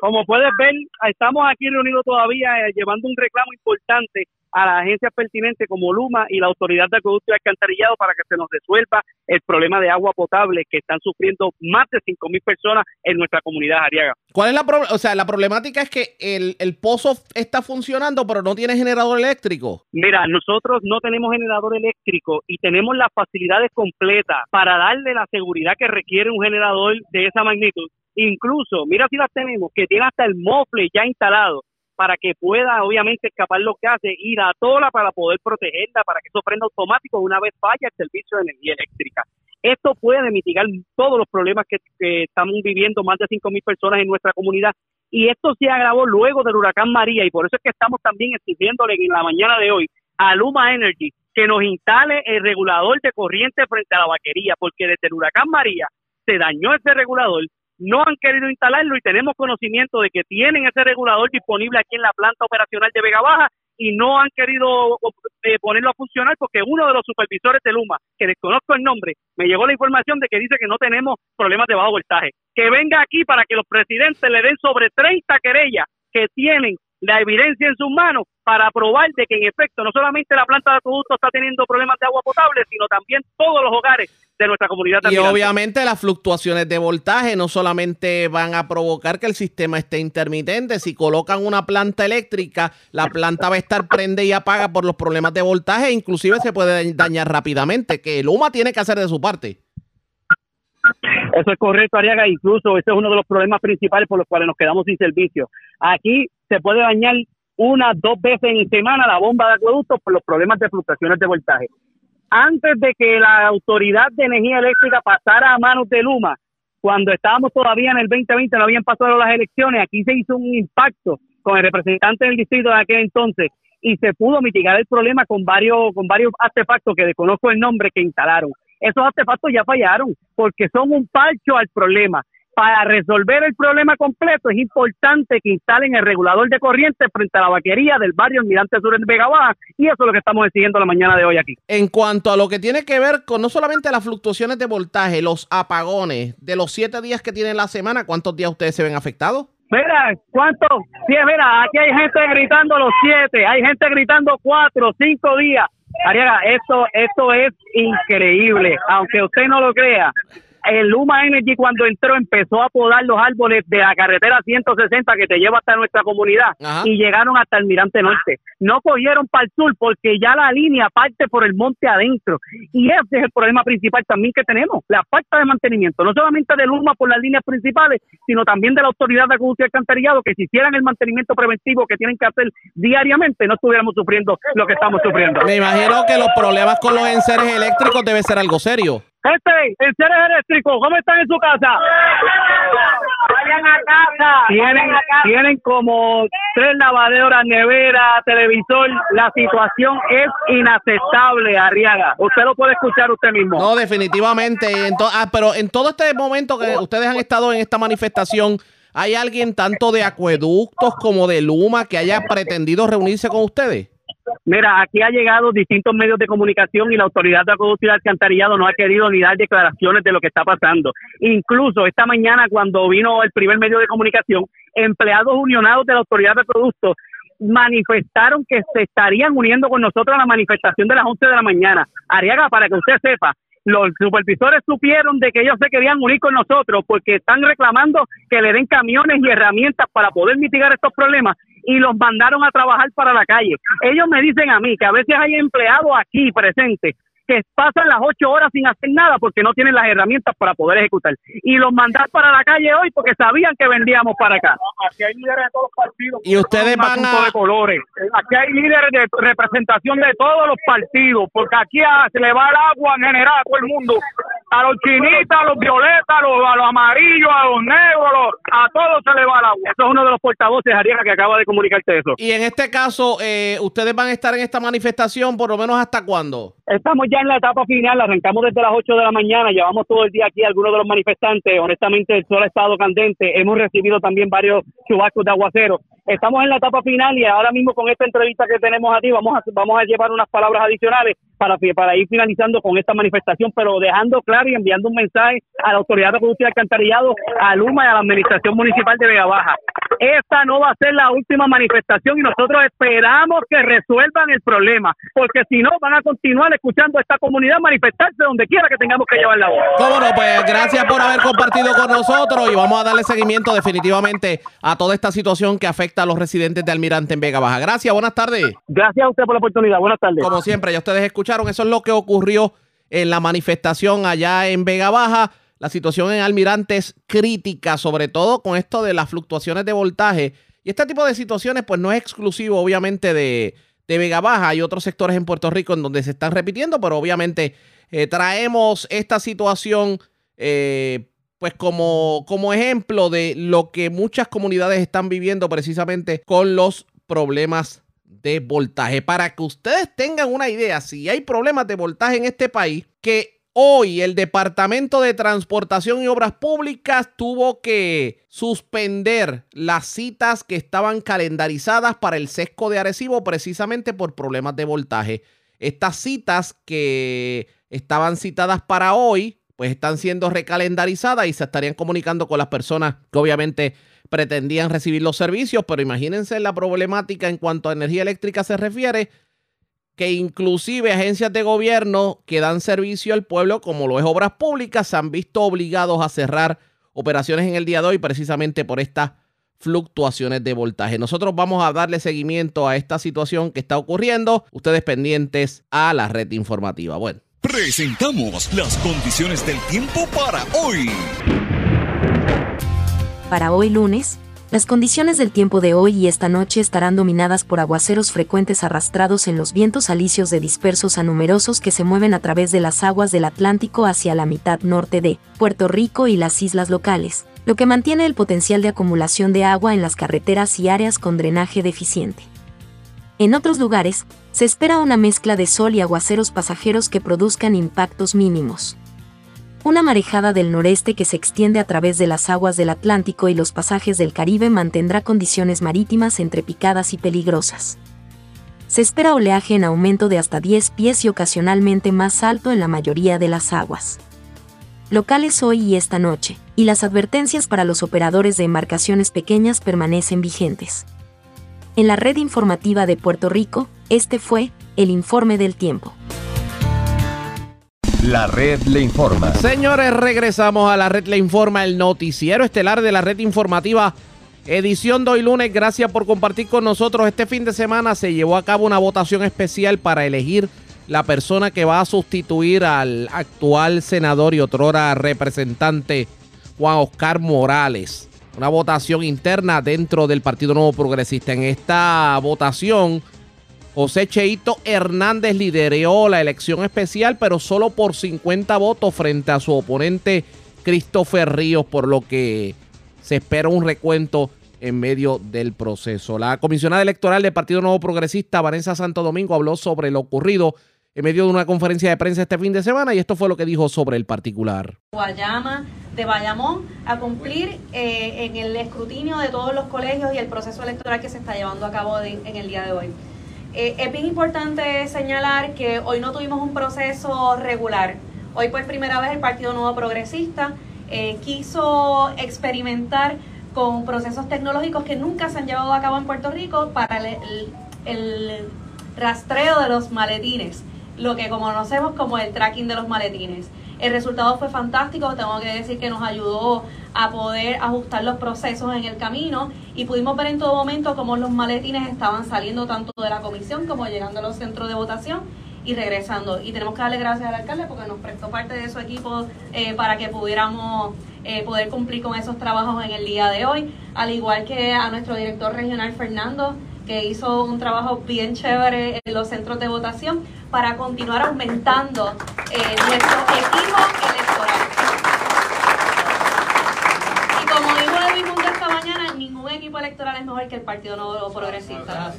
Como puedes ver, estamos aquí reunidos todavía eh, llevando un reclamo importante a las agencias pertinentes como Luma y la Autoridad de Acueducto y Alcantarillado para que se nos resuelva el problema de agua potable que están sufriendo más de 5.000 personas en nuestra comunidad Ariaga. ¿Cuál es la o sea, la problemática es que el, el pozo está funcionando pero no tiene generador eléctrico? Mira, nosotros no tenemos generador eléctrico y tenemos las facilidades completas para darle la seguridad que requiere un generador de esa magnitud. Incluso, mira si las tenemos, que tiene hasta el mofle ya instalado para que pueda obviamente escapar lo que hace y la tola para poder protegerla, para que eso prenda automático una vez falla el servicio de energía eléctrica. Esto puede mitigar todos los problemas que, estamos viviendo más de 5.000 personas en nuestra comunidad y esto se agravó luego del huracán María y por eso es que estamos también exigiéndole en la mañana de hoy a Luma Energy que nos instale el regulador de corriente frente a la vaquería, porque desde el huracán María se dañó ese regulador, no han querido instalarlo y tenemos conocimiento de que tienen ese regulador disponible aquí en la planta operacional de Vega Baja y no han querido eh, ponerlo a funcionar porque uno de los supervisores de Luma, que desconozco el nombre, me llegó la información de que dice que no tenemos problemas de bajo voltaje. Que venga aquí para que los presidentes le den sobre 30 querellas que tienen la evidencia en sus manos para probar de que en efecto no solamente la planta de acueducto está teniendo problemas de agua potable, sino también todos los hogares de nuestra comunidad. Y obviamente las fluctuaciones de voltaje no solamente van a provocar que el sistema esté intermitente, si colocan una planta eléctrica, la planta va a estar prende y apaga por los problemas de voltaje, inclusive se puede dañar rápidamente, que el UMA tiene que hacer de su parte. Eso es correcto, Ariaga. Incluso ese es uno de los problemas principales por los cuales nos quedamos sin servicio. Aquí se puede dañar una, dos veces en semana la bomba de acueducto por los problemas de fluctuaciones de voltaje. Antes de que la Autoridad de Energía Eléctrica pasara a manos de Luma, cuando estábamos todavía en el 2020, no habían pasado las elecciones, aquí se hizo un impacto con el representante del distrito de aquel entonces y se pudo mitigar el problema con varios, con varios artefactos que desconozco el nombre que instalaron. Esos artefactos ya fallaron porque son un parcho al problema para resolver el problema completo es importante que instalen el regulador de corriente frente a la vaquería del barrio Almirante Sur en Vega Baja y eso es lo que estamos exigiendo la mañana de hoy aquí. En cuanto a lo que tiene que ver con no solamente las fluctuaciones de voltaje, los apagones, de los siete días que tiene la semana, ¿cuántos días ustedes se ven afectados? Mira, ¿cuánto? Sí, mira, aquí hay gente gritando los siete, hay gente gritando cuatro, cinco días. Ariaga, esto, esto es increíble, aunque usted no lo crea el Luma Energy cuando entró empezó a podar los árboles de la carretera 160 que te lleva hasta nuestra comunidad y llegaron hasta el Mirante Norte. No cogieron para el sur porque ya la línea parte por el monte adentro. Y ese es el problema principal también que tenemos, la falta de mantenimiento, no solamente de Luma por las líneas principales, sino también de la Autoridad de Acueducto y Alcantarillado, que si hicieran el mantenimiento preventivo que tienen que hacer diariamente, no estuviéramos sufriendo lo que estamos sufriendo. Me imagino que los problemas con los enseres eléctricos debe ser algo serio. Este, el seres eléctrico, ¿cómo están en su casa? Vayan a casa. Tienen, tienen como tres lavaderas, nevera, televisor. La situación es inaceptable, Arriaga. Usted lo puede escuchar usted mismo. No, definitivamente. ah, pero en todo este momento que ustedes han estado en esta manifestación, ¿hay alguien tanto de acueductos como de Luma que haya pretendido reunirse con ustedes? Mira, aquí ha llegado distintos medios de comunicación y la autoridad de acueducto y alcantarillado no ha querido ni dar declaraciones de lo que está pasando. Incluso esta mañana cuando vino el primer medio de comunicación, empleados unionados de la autoridad de productos manifestaron que se estarían uniendo con nosotros a la manifestación de las 11 de la mañana. Ariaga, para que usted sepa, los supervisores supieron de que ellos se querían unir con nosotros porque están reclamando que le den camiones y herramientas para poder mitigar estos problemas y los mandaron a trabajar para la calle. Ellos me dicen a mí que a veces hay empleados aquí presentes que pasan las ocho horas sin hacer nada porque no tienen las herramientas para poder ejecutar. Y los mandar para la calle hoy porque sabían que vendíamos para acá. Aquí hay líderes de todos los partidos. Y ustedes van a... de colores. Aquí hay líderes de representación de todos los partidos porque aquí se le va el agua en general a todo el mundo. A los chinitas, a los violetas, a los, amarillos, a los negros, a todos se le va el agua. Eso es uno de los portavoces, Ariana, que acaba de comunicarte eso. Y en este caso, eh, ¿ustedes van a estar en esta manifestación por lo menos hasta cuándo? Estamos ya en la etapa final, arrancamos desde las 8 de la mañana, llevamos todo el día aquí algunos de los manifestantes, honestamente el sol ha estado candente, hemos recibido también varios chubascos de aguacero. Estamos en la etapa final y ahora mismo con esta entrevista que tenemos aquí vamos a, vamos a llevar unas palabras adicionales para, para ir finalizando con esta manifestación, pero dejando claro y enviando un mensaje a la Autoridad de Producción y Alcantarillado, a Luma y a la Administración Municipal de Vega Baja. Esta no va a ser la última manifestación y nosotros esperamos que resuelvan el problema, porque si no van a continuar escuchando a esta comunidad manifestarse donde quiera que tengamos que llevar la voz. Cómo no, pues gracias por haber compartido con nosotros y vamos a darle seguimiento definitivamente a toda esta situación que afecta a los residentes de Almirante en Vega Baja. Gracias, buenas tardes. Gracias a usted por la oportunidad, buenas tardes. Como siempre, ya ustedes escucharon, eso es lo que ocurrió en la manifestación allá en Vega Baja. La situación en Almirante es crítica, sobre todo con esto de las fluctuaciones de voltaje. Y este tipo de situaciones, pues no es exclusivo, obviamente, de, de Vega Baja. Hay otros sectores en Puerto Rico en donde se están repitiendo, pero obviamente eh, traemos esta situación eh, pues como, como ejemplo de lo que muchas comunidades están viviendo precisamente con los problemas de voltaje. Para que ustedes tengan una idea, si hay problemas de voltaje en este país, que hoy el Departamento de Transportación y Obras Públicas tuvo que suspender las citas que estaban calendarizadas para el sesco de Arecibo precisamente por problemas de voltaje. Estas citas que estaban citadas para hoy, pues están siendo recalendarizadas y se estarían comunicando con las personas que obviamente pretendían recibir los servicios, pero imagínense la problemática en cuanto a energía eléctrica se refiere, que inclusive agencias de gobierno que dan servicio al pueblo, como lo es Obras Públicas, se han visto obligados a cerrar operaciones en el día de hoy precisamente por estas fluctuaciones de voltaje. Nosotros vamos a darle seguimiento a esta situación que está ocurriendo. Ustedes pendientes a la red informativa. Bueno. Presentamos las condiciones del tiempo para hoy. Para hoy lunes, las condiciones del tiempo de hoy y esta noche estarán dominadas por aguaceros frecuentes arrastrados en los vientos alisios de dispersos a numerosos que se mueven a través de las aguas del Atlántico hacia la mitad norte de Puerto Rico y las islas locales, lo que mantiene el potencial de acumulación de agua en las carreteras y áreas con drenaje deficiente. En otros lugares, se espera una mezcla de sol y aguaceros pasajeros que produzcan impactos mínimos. Una marejada del noreste que se extiende a través de las aguas del Atlántico y los pasajes del Caribe mantendrá condiciones marítimas entre picadas y peligrosas. Se espera oleaje en aumento de hasta 10 pies y ocasionalmente más alto en la mayoría de las aguas. Locales hoy y esta noche, y las advertencias para los operadores de embarcaciones pequeñas permanecen vigentes. En la red informativa de Puerto Rico, este fue el informe del tiempo. La red le informa. Señores, regresamos a la red le informa, el noticiero estelar de la red informativa. Edición de hoy lunes, gracias por compartir con nosotros. Este fin de semana se llevó a cabo una votación especial para elegir la persona que va a sustituir al actual senador y otrora representante Juan Oscar Morales. Una votación interna dentro del Partido Nuevo Progresista. En esta votación José Cheito Hernández lideró la elección especial, pero solo por 50 votos frente a su oponente Christopher Ríos, por lo que se espera un recuento en medio del proceso. La comisionada electoral del Partido Nuevo Progresista, Vanessa Santo Domingo, habló sobre lo ocurrido en medio de una conferencia de prensa este fin de semana y esto fue lo que dijo sobre el particular. Guayama de Bayamón a cumplir eh, en el escrutinio de todos los colegios y el proceso electoral que se está llevando a cabo en el día de hoy. Eh, es bien importante señalar que hoy no tuvimos un proceso regular. Hoy por primera vez el Partido Nuevo Progresista eh, quiso experimentar con procesos tecnológicos que nunca se han llevado a cabo en Puerto Rico para el rastreo de los maletines, lo que conocemos como el tracking de los maletines. El resultado fue fantástico, tengo que decir que nos ayudó a poder ajustar los procesos en el camino y pudimos ver en todo momento cómo los maletines estaban saliendo tanto de la comisión como llegando a los centros de votación y regresando. Y tenemos que darle gracias al alcalde porque nos prestó parte de su equipo eh, para que pudiéramos eh, poder cumplir con esos trabajos en el día de hoy, al igual que a nuestro director regional Fernando que hizo un trabajo bien chévere en los centros de votación para continuar aumentando eh, nuestro equipo electoral. Y como dijo Edwin Mundo esta mañana, ningún equipo electoral es mejor que el Partido Nuevo Progresista.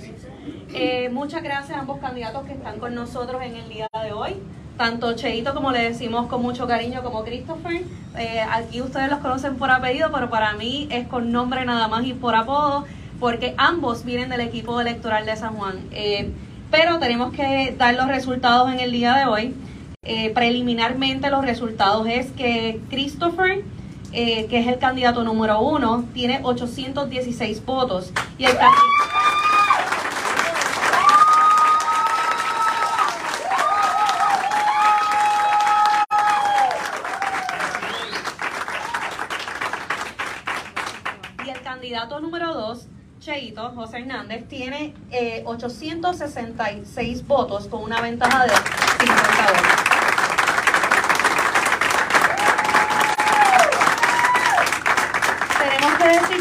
Eh, muchas gracias a ambos candidatos que están con nosotros en el día de hoy. Tanto Cheito, como le decimos con mucho cariño, como Christopher. Eh, aquí ustedes los conocen por apellido, pero para mí es con nombre nada más y por apodo porque ambos vienen del equipo electoral de San Juan. Eh, pero tenemos que dar los resultados en el día de hoy. Preliminarmente los resultados es que Christopher, eh, que es el candidato número uno, tiene 816 votos. Y el candidato número dos Cheito, José Hernández, tiene 866 eh, votos con una ventaja de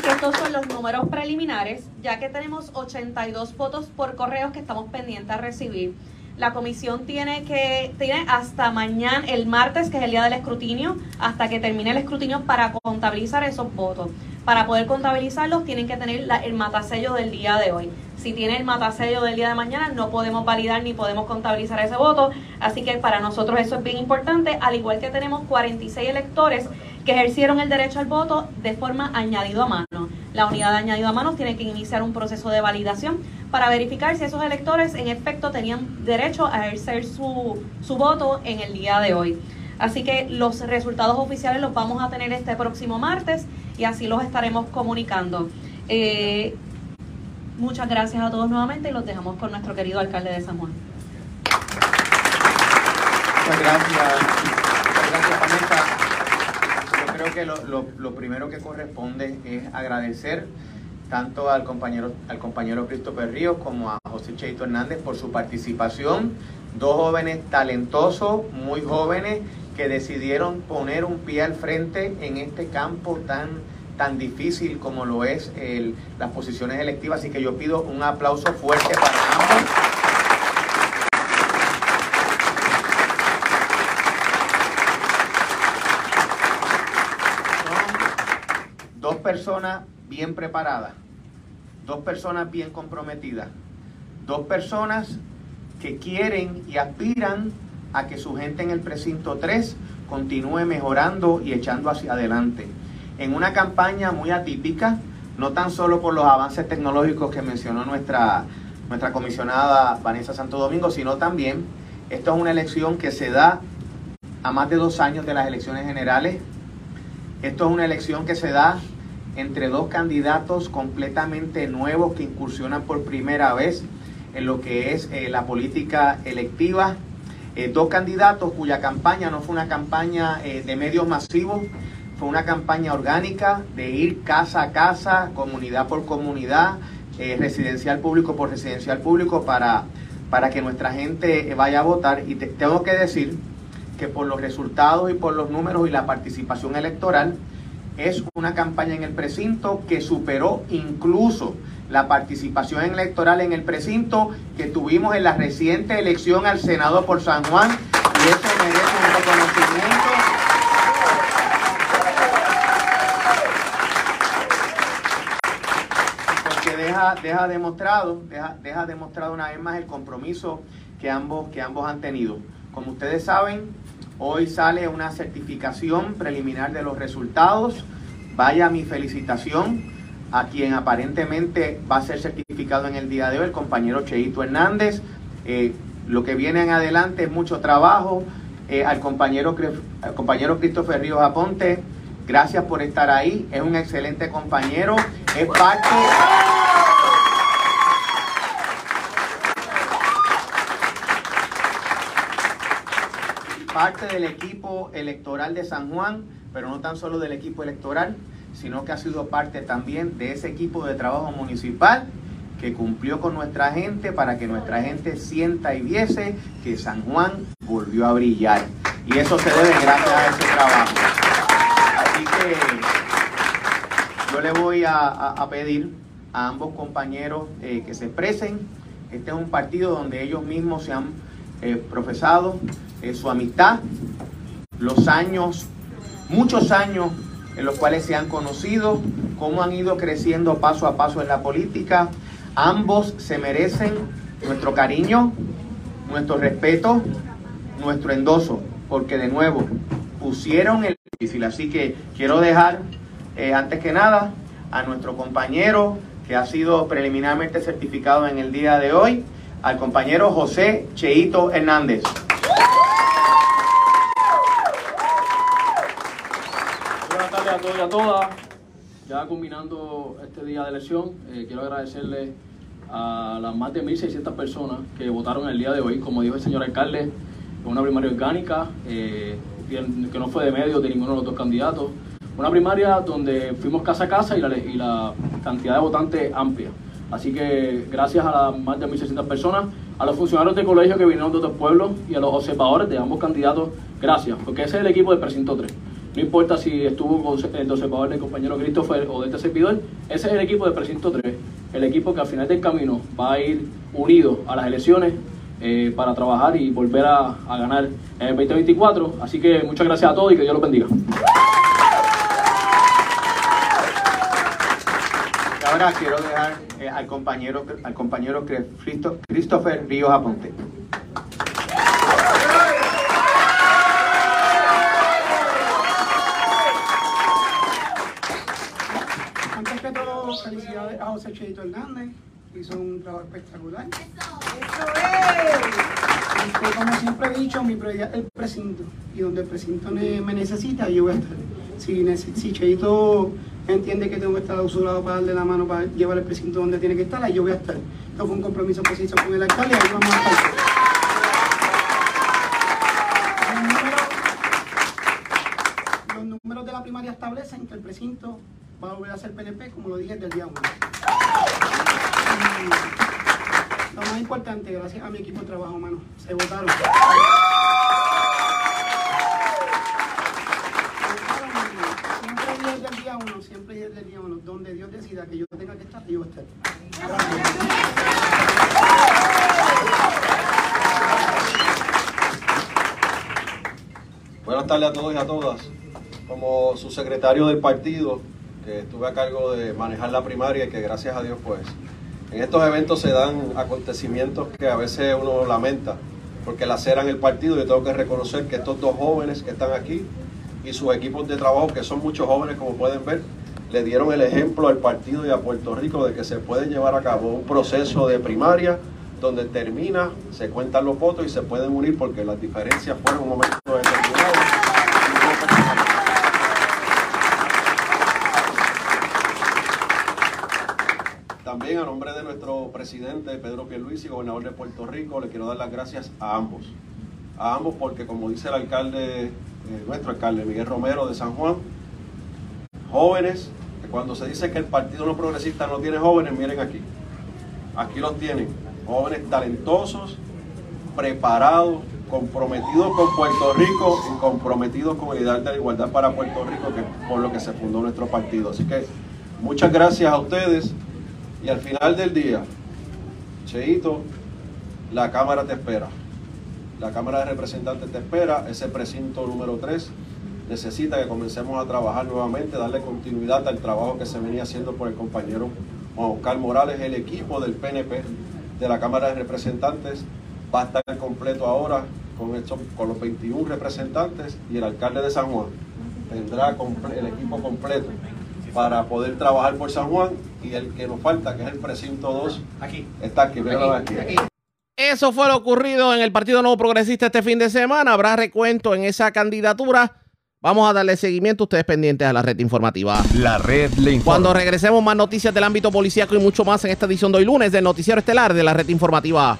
estos son los números preliminares, ya que tenemos 82 votos por correos que estamos pendientes a recibir. La comisión tiene que tiene hasta mañana, el martes, que es el día del escrutinio, hasta que termine el escrutinio para contabilizar esos votos. Para poder contabilizarlos tienen que tener el matasello del día de hoy. Si tiene el matasello del día de mañana, no podemos validar ni podemos contabilizar ese voto. Así que para nosotros eso es bien importante, al igual que tenemos 46 electores que ejercieron el derecho al voto de forma añadido a mano. La unidad de añadido a mano tiene que iniciar un proceso de validación para verificar si esos electores en efecto tenían derecho a ejercer su, su voto en el día de hoy. Así que los resultados oficiales los vamos a tener este próximo martes y así los estaremos comunicando. Eh, muchas gracias a todos nuevamente y los dejamos con nuestro querido alcalde de San Juan. Muchas gracias. Que lo, lo primero que corresponde es agradecer tanto al compañero, al compañero Christopher Ríos como a José Cheito Hernández por su participación. Dos jóvenes talentosos, muy jóvenes, que decidieron poner un pie al frente en este campo tan, tan difícil como lo es el, las posiciones electivas. Así que yo pido un aplauso fuerte para personas bien preparadas, dos personas bien comprometidas, dos personas que quieren y aspiran a que su gente en el precinto 3 continúe mejorando y echando hacia adelante. En una campaña muy atípica, no tan solo por los avances tecnológicos que mencionó nuestra, nuestra comisionada Vanessa Santo Domingo, sino también esto es una elección que se da a más de dos años de las elecciones generales. Esto es una elección que se da entre dos candidatos completamente nuevos que incursionan por primera vez en lo que es eh, la política electiva. Eh, dos candidatos cuya campaña no fue una campaña eh, de medios masivos, fue una campaña orgánica de ir casa a casa, comunidad por comunidad, residencial público por residencial público para, para que nuestra gente vaya a votar. Y tengo que decir que por los resultados y por los números y la participación electoral, es una campaña en el precinto que superó incluso la participación electoral en el precinto que tuvimos en la reciente elección al Senado por San Juan y eso merece un reconocimiento. Porque deja, deja demostrado, deja, deja demostrado una vez más el compromiso que ambos, que ambos han tenido. Como ustedes saben, Hoy sale una certificación preliminar de los resultados. Vaya mi felicitación a quien aparentemente va a ser certificado en el día de hoy, el compañero Cheito Hernández. Eh, lo que viene en adelante es mucho trabajo. Eh, al compañero, al compañero Christopher Ríos Aponte, gracias por estar ahí. Es un excelente compañero. Es parte. Parte del equipo electoral de San Juan, pero no tan solo del equipo electoral, sino que ha sido parte también de ese equipo de trabajo municipal que cumplió con nuestra gente para que nuestra gente sienta y viese que San Juan volvió a brillar. Y eso se debe gracias a ese trabajo. Así que yo le voy a, pedir a ambos compañeros eh, que se expresen. Este es un partido donde ellos mismos se han eh, profesado eh, su amistad, los años, muchos años en los cuales se han conocido, cómo han ido creciendo paso a paso en la política. Ambos se merecen nuestro cariño, nuestro respeto, nuestro endoso, porque de nuevo pusieron el difícil. Así que quiero dejar, eh, antes que nada, a nuestro compañero que ha sido preliminarmente certificado en el día de hoy, al compañero José Cheito Hernández. a todos y a todas. Ya combinando este día de elección, eh, quiero agradecerle a las más de 1.600 personas que votaron el día de hoy. Como dijo el señor alcalde, una primaria orgánica, eh, que no fue de medio de ninguno de los dos candidatos. Una primaria donde fuimos casa a casa y la, y la cantidad de votantes amplia. Así que gracias a las más de 1.600 personas, a los funcionarios de colegio que vinieron de otros pueblos y a los observadores de ambos candidatos, gracias, porque ese es el equipo del precinto 3 no importa si estuvo con el observador del compañero Christopher o de este servidor, ese es el equipo de Precinto 3, el equipo que al final del camino va a ir unido a las elecciones eh, para trabajar y volver a, ganar en el 2024. Así que muchas gracias a todos y que Dios los bendiga. Quiero dejar eh, al compañero al compañero Christopher Ríos Aponte. Antes que todo, felicidades a José Cheito Hernández, hizo un trabajo espectacular. ¡Eso es! Como siempre he dicho, mi prioridad es el precinto, y donde el precinto me necesita, yo voy a estar. Si, si Cheito entiende que tengo que estar a su lado para darle la mano para llevar el precinto donde tiene que estar, ahí yo voy a estar. Esto fue un compromiso que se hizo con el alcalde y ahí vamos a estar. Los números de la primaria establecen que el precinto va a volver a ser PNP, como lo dije desde el día 1. Lo más importante, gracias a mi equipo de trabajo, mano, se votaron. Uno, siempre desde el donde Dios decida que yo tenga que estar, yo estar. Buenas tardes a todos y a todas. Como su secretario del partido, que estuve a cargo de manejar la primaria y que gracias a Dios pues en estos eventos se dan acontecimientos que a veces uno lamenta porque laceran el partido. Yo tengo que reconocer que estos dos jóvenes que están aquí y sus equipos de trabajo, que son muchos jóvenes como pueden ver, le dieron el ejemplo al partido y a Puerto Rico de que se puede llevar a cabo un proceso de primaria donde termina, se cuentan los votos y se pueden unir porque las diferencias fueron un momento determinado. También a nombre de nuestro presidente Pedro Pierluisi, gobernador de Puerto Rico, le quiero dar las gracias a ambos. A ambos porque como dice el alcalde, nuestro alcalde Miguel Romero de San Juan, jóvenes, que cuando se dice que el Partido No Progresista no tiene jóvenes, miren aquí. Aquí los tienen, jóvenes talentosos, preparados, comprometidos con Puerto Rico y comprometidos con el ideal de la igualdad para Puerto Rico, que por lo que se fundó nuestro partido. Así que muchas gracias a ustedes y al final del día, Cheito, la Cámara te espera. La Cámara de Representantes te espera, ese precinto número 3 necesita que comencemos a trabajar nuevamente, darle continuidad al trabajo que se venía haciendo por el compañero Juan Oscar Morales, el equipo del PNP de la Cámara de Representantes va a estar completo ahora con, con los 21 representantes y el alcalde de San Juan tendrá el equipo completo para poder trabajar por San Juan y el que nos falta, que es el precinto 2, aquí. está aquí, aquí. aquí. Eso fue lo ocurrido en el Partido Nuevo Progresista este fin de semana. Habrá recuento en esa candidatura. Vamos a darle seguimiento, ustedes pendientes a la red informativa. La red le informa. Cuando regresemos, más noticias del ámbito policíaco y mucho más en esta edición de hoy lunes del Noticiero Estelar de la red informativa.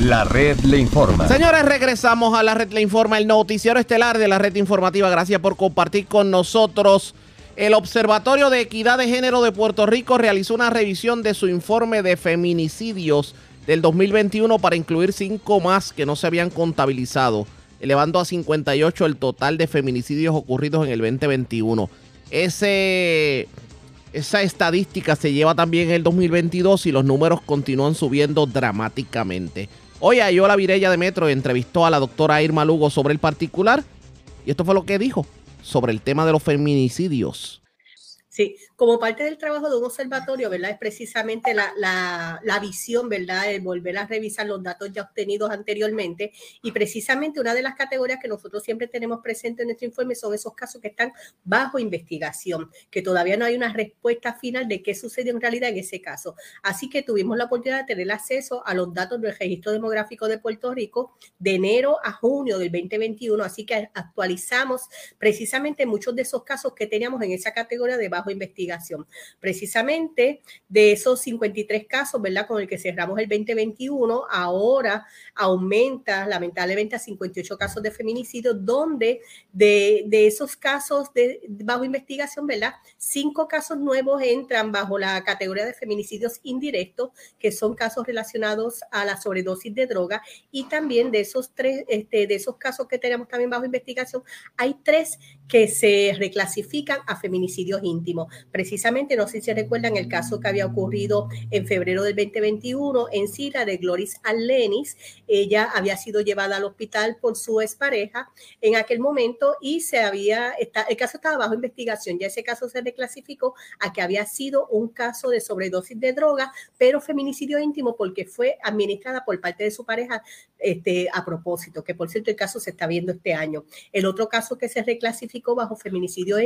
La red le informa. Señores, regresamos a la red le informa, el Noticiero Estelar de la red informativa. Gracias por compartir con nosotros. El Observatorio de Equidad de Género de Puerto Rico realizó una revisión de su informe de feminicidios del 2021 para incluir cinco más que no se habían contabilizado elevando a 58 el total de feminicidios ocurridos en el 2021. Ese, esa estadística se lleva también en el 2022 y los números continúan subiendo dramáticamente. Hoy Ayola Virella de Metro entrevistó a la doctora Irma Lugo sobre el particular y esto fue lo que dijo sobre el tema de los feminicidios. Sí, como parte del trabajo de un observatorio, ¿verdad? Es precisamente la, la, visión, ¿verdad? De volver a revisar los datos ya obtenidos anteriormente. Y precisamente una de las categorías que nosotros siempre tenemos presente en nuestro informe son esos casos que están bajo investigación, que todavía no hay una respuesta final de qué sucedió en realidad en ese caso. Así que tuvimos la oportunidad de tener acceso a los datos del registro demográfico de Puerto Rico de enero a junio del 2021. Así que actualizamos precisamente muchos de esos casos que teníamos en esa categoría de bajo investigación. Precisamente de esos 53 casos, ¿verdad? Con el que cerramos el 2021, ahora aumenta lamentablemente a 58 casos de feminicidio, donde de, de esos casos de bajo investigación, ¿verdad? Cinco casos nuevos entran bajo la categoría de feminicidios indirectos, que son casos relacionados a la sobredosis de droga, y también de esos tres, este, de esos casos que tenemos también bajo investigación, hay tres que se reclasifican a feminicidios íntimos. Precisamente, no sé si recuerdan el caso que había ocurrido en febrero del 2021 en Sira de Gloris Allenis. Ella había sido llevada al hospital por su expareja en aquel momento y se había, el caso estaba bajo investigación. Ya ese caso se reclasificó a que había sido un caso de sobredosis de droga, pero feminicidio íntimo porque fue administrada por parte de su pareja este, a propósito, que por cierto el caso se está viendo este año. El otro caso que se reclasificó bajo feminicidio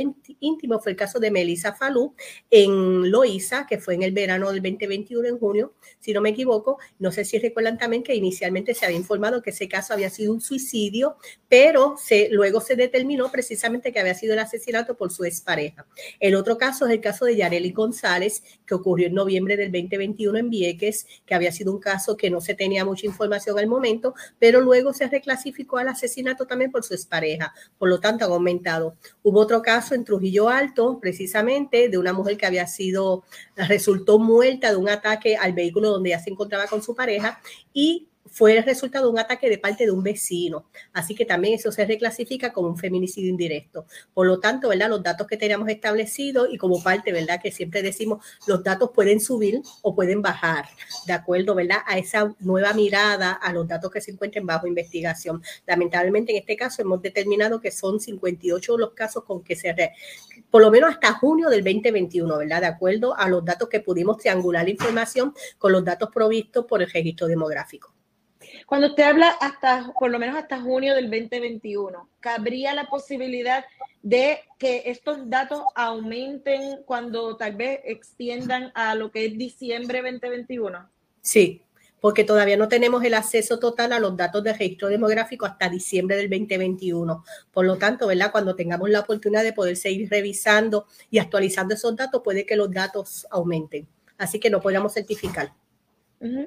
íntimo fue el caso de Melissa Falú en Loíza, que fue en el verano del 2021, en junio, si no me equivoco. No sé si recuerdan también que inicialmente se había informado que ese caso había sido un suicidio, pero se, luego se determinó precisamente que había sido el asesinato por su expareja. El otro caso es el caso de Yareli González, que ocurrió en noviembre del 2021 en Vieques, que había sido un caso que no se tenía mucha información al momento, pero luego se reclasificó al asesinato también por su expareja. Por lo tanto, ha aumentado. Hubo otro caso en Trujillo Alto, precisamente, de una mujer que había sido, resultó muerta de un ataque al vehículo donde ella se encontraba con su pareja y fue el resultado de un ataque de parte de un vecino. Así que también eso se reclasifica como un feminicidio indirecto. Por lo tanto, ¿verdad? Los datos que teníamos establecidos y como parte, ¿verdad? Que siempre decimos, los datos pueden subir o pueden bajar, de acuerdo, ¿verdad? A esa nueva mirada a los datos que se encuentran bajo investigación. Lamentablemente, en este caso, hemos determinado que son 58 los casos con que se, por lo menos hasta junio del 2021, ¿verdad? De acuerdo a los datos que pudimos triangular la información con los datos provistos por el registro demográfico. Cuando usted habla hasta, por lo menos hasta junio del 2021, ¿cabría la posibilidad de que estos datos aumenten cuando tal vez extiendan a lo que es diciembre 2021? Sí, porque todavía no tenemos el acceso total a los datos de registro demográfico hasta diciembre del 2021. Por lo tanto, ¿verdad? Cuando tengamos la oportunidad de poder seguir revisando y actualizando esos datos, puede que los datos aumenten. Así que no podemos certificar.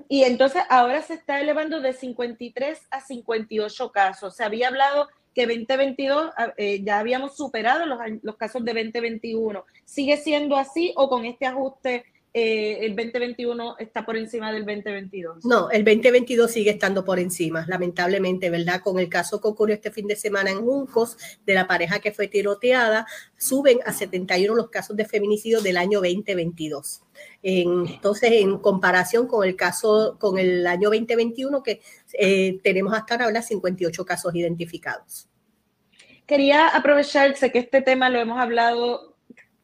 Y entonces ahora se está elevando de 53 a 58 casos. Se había hablado que 2022 ah, eh, ya habíamos superado los, los casos de 2021. ¿Sigue siendo así o con este ajuste eh, el 2021 está por encima del 2022. No, el 2022 sigue estando por encima, lamentablemente, ¿verdad? Con el caso que ocurrió este fin de semana en Juncos, de la pareja que fue tiroteada, suben a 71 los casos de feminicidio del año 2022. entonces, en comparación con el caso, con el año 2021, que eh, tenemos hasta ahora 58 casos identificados. Quería aprovechar, sé que este tema lo hemos hablado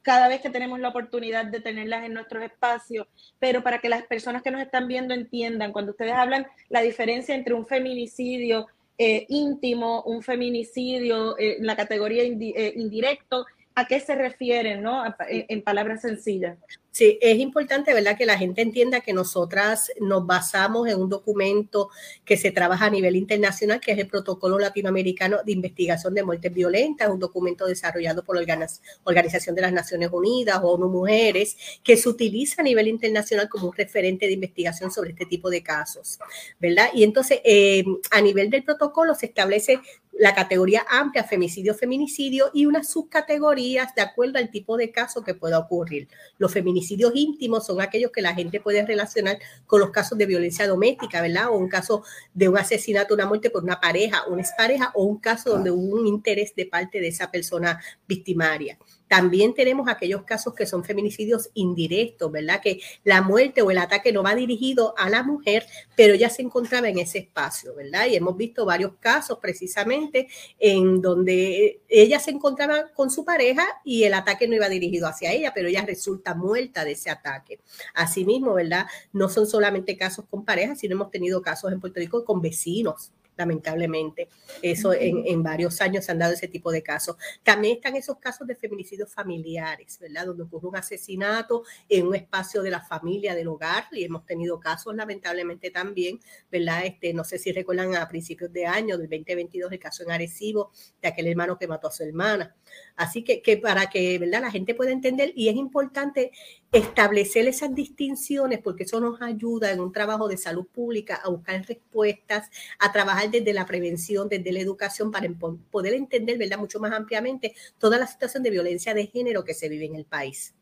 cada vez que tenemos la oportunidad de tenerlas en nuestros espacios, pero para que las personas que nos están viendo entiendan, cuando ustedes hablan la diferencia entre un feminicidio eh, íntimo, un feminicidio en eh, la categoría eh, indirecto, ¿a qué se refieren, no? en palabras sencillas. Sí, es importante, ¿verdad?, que la gente entienda que nosotras nos basamos en un documento que se trabaja a nivel internacional, que es el Protocolo Latinoamericano de Investigación de Muertes Violentas, un documento desarrollado por la Organización de las Naciones Unidas ONU Mujeres, que se utiliza a nivel internacional como un referente de investigación sobre este tipo de casos, ¿verdad? Y entonces, eh, a nivel del protocolo se establece la categoría amplia, femicidio, feminicidio, y unas subcategorías de acuerdo al tipo de caso que pueda ocurrir. Los feminicidios íntimos son aquellos que la gente puede relacionar con los casos de violencia doméstica, ¿verdad? O un caso de un asesinato, una muerte por una pareja, una expareja, o un caso donde hubo un interés de parte de esa persona victimaria. También tenemos aquellos casos que son feminicidios indirectos, ¿verdad? Que la muerte o el ataque no va dirigido a la mujer, pero ya se encontraba en ese espacio, ¿verdad? Y hemos visto varios casos precisamente en donde ella se encontraba con su pareja y el ataque no iba dirigido hacia ella, pero ella resulta muerta de ese ataque. Asimismo, ¿verdad? No son solamente casos con parejas, sino hemos tenido casos en Puerto Rico con vecinos lamentablemente. Eso en, en, varios años se han dado ese tipo de casos. También están esos casos de feminicidios familiares, ¿verdad? Donde ocurre un asesinato en un espacio de la familia, del hogar, y hemos tenido casos lamentablemente también, ¿verdad? Este, no sé si recuerdan a principios de año, del 2022, el caso en Arecibo, de aquel hermano que mató a su hermana. Así que, para que, ¿verdad? La gente pueda entender, y es importante establecer esas distinciones porque eso nos ayuda en un trabajo de salud pública a buscar respuestas, a trabajar desde la prevención, desde la educación para poder entender. Mucho más ampliamente toda la situación de violencia de género que se vive en el país.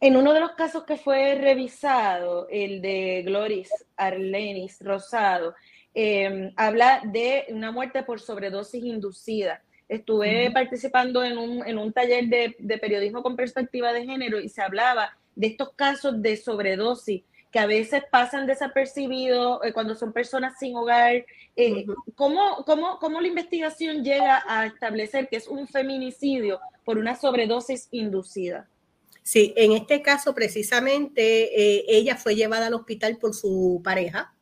En uno de los casos que fue revisado, el de Gloris Arlenis Rosado, em, habla de una muerte por sobredosis inducida. Estuve participando en un, en un taller de, de, periodismo con perspectiva de género y se hablaba de estos casos de sobredosis que a veces pasan desapercibidos eh, cuando son personas sin hogar. Eh, ¿cómo, cómo, cómo, la investigación llega a establecer que es un feminicidio por una sobredosis inducida? Sí, en este caso precisamente eh, ella fue llevada al hospital por su pareja,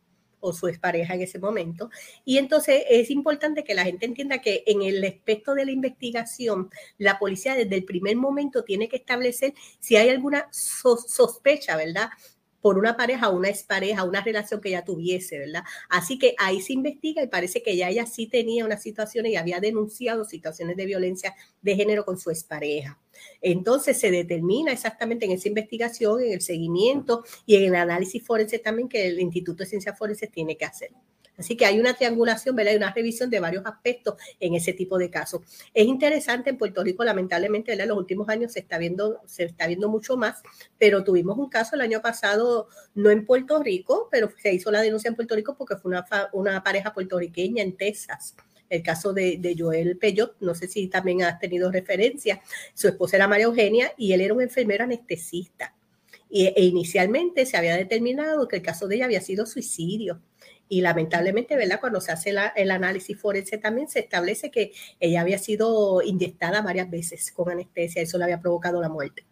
o su expareja en ese momento. Y entonces es importante que la gente entienda que en el aspecto de la investigación, la policía desde el primer momento tiene que establecer si hay alguna sospecha, ¿verdad? Por una pareja una expareja, una relación que ella tuviese, ¿verdad? Así que ahí se investiga y parece que ya ella sí tenía una situación y había denunciado situaciones de violencia de género con su expareja. Entonces se determina exactamente en esa investigación, en el seguimiento y en el análisis forense también que el Instituto de Ciencias Forenses tiene que hacer. Así que hay una triangulación, ¿verdad? Hay una revisión de varios aspectos en ese tipo de casos. Es interesante en Puerto Rico, lamentablemente, ¿verdad? En los últimos años se está viendo, se está viendo mucho más, pero tuvimos un caso el año pasado, no en Puerto Rico, pero se hizo la denuncia en Puerto Rico porque fue una, una pareja puertorriqueña en Texas el caso de, de, Joel Peyot, no sé si también has tenido referencia, su esposa era María Eugenia y él era un enfermero anestesista. Y, e inicialmente se había determinado que el caso de ella había sido suicidio. Y lamentablemente, ¿verdad? Cuando se hace el análisis forense también se establece que ella había sido inyectada varias veces con anestesia, eso le había provocado la muerte.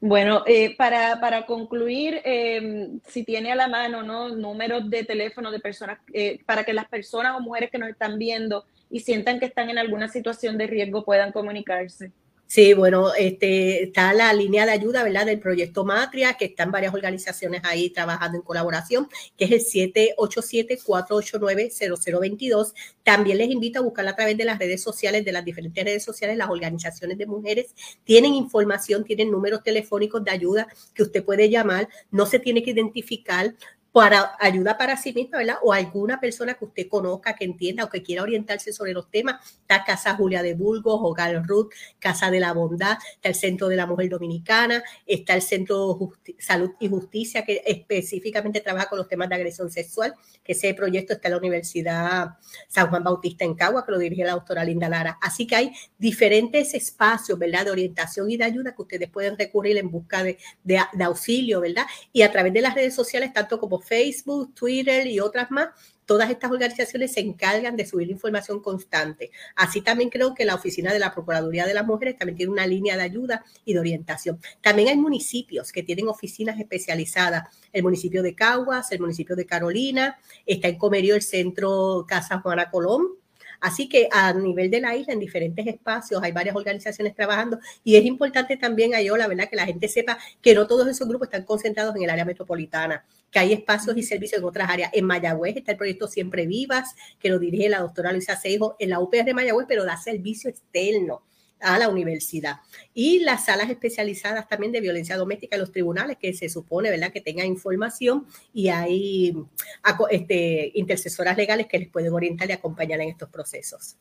Bueno, eh, para, para, concluir, em, si tiene a la mano ¿no? números de teléfono de personas, eh, para que las personas o mujeres que nos están viendo y sientan que están en alguna situación de riesgo puedan comunicarse. Sí, bueno, este, está la línea de ayuda, ¿verdad? Del proyecto Matria, que están varias organizaciones ahí trabajando en colaboración, que es el 787-489-0022. También les invito a buscarla a través de las redes sociales, de las diferentes redes sociales, las organizaciones de mujeres. Tienen información, tienen números telefónicos de ayuda que usted puede llamar. No se tiene que identificar para ayuda para sí misma, ¿verdad? O alguna persona que usted conozca, que entienda o que quiera orientarse sobre los temas. Está Casa Julia de Burgos, Hogar Ruth, Casa de la Bondad, está el Centro de la Mujer Dominicana, está el Centro Salud y Justicia, que específicamente trabaja con los temas de agresión sexual, que ese proyecto está en la Universidad San Juan Bautista en Cagua, que lo dirige la doctora Linda Lara. Así que hay diferentes espacios, ¿verdad?, de orientación y de ayuda que ustedes pueden recurrir en busca de, de auxilio, ¿verdad? Y a través de las redes sociales, tanto como Facebook, Twitter y otras más, todas estas organizaciones se encargan de subir información constante. Así también creo que la oficina de la Procuraduría de las Mujeres también tiene una línea de ayuda y de orientación. También hay municipios que tienen oficinas especializadas. El municipio de Caguas, el municipio de Carolina, está en Comerío el centro Casa Juana Colón, Así que a nivel de la isla, en diferentes espacios, hay varias organizaciones trabajando y es importante también, Ayola, ¿verdad? Que la gente sepa que no todos esos grupos están concentrados en el área metropolitana, que hay espacios y servicios en otras áreas. En Mayagüez está el proyecto Siempre Vivas, que lo dirige la doctora Luisa Seijo en la UPR de Mayagüez, pero da servicio externo a la universidad. Y las salas especializadas también de violencia doméstica en los tribunales, que se supone, ¿verdad?, que tengan información y hay este, intercesoras legales que les pueden orientar y acompañar en estos procesos.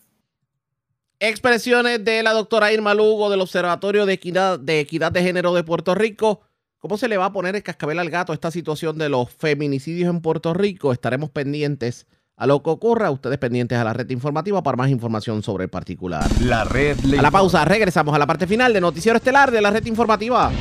Expresiones de la doctora Irma Lugo del Observatorio de Equidad, de Equidad de Género de Puerto Rico. ¿Cómo se le va a poner el cascabel al gato esta situación de los feminicidios en Puerto Rico? Estaremos pendientes a lo que ocurra. Ustedes pendientes a la red informativa para más información sobre el particular. La red. a la pausa, regresamos a la parte final de Noticiero Estelar de la red informativa.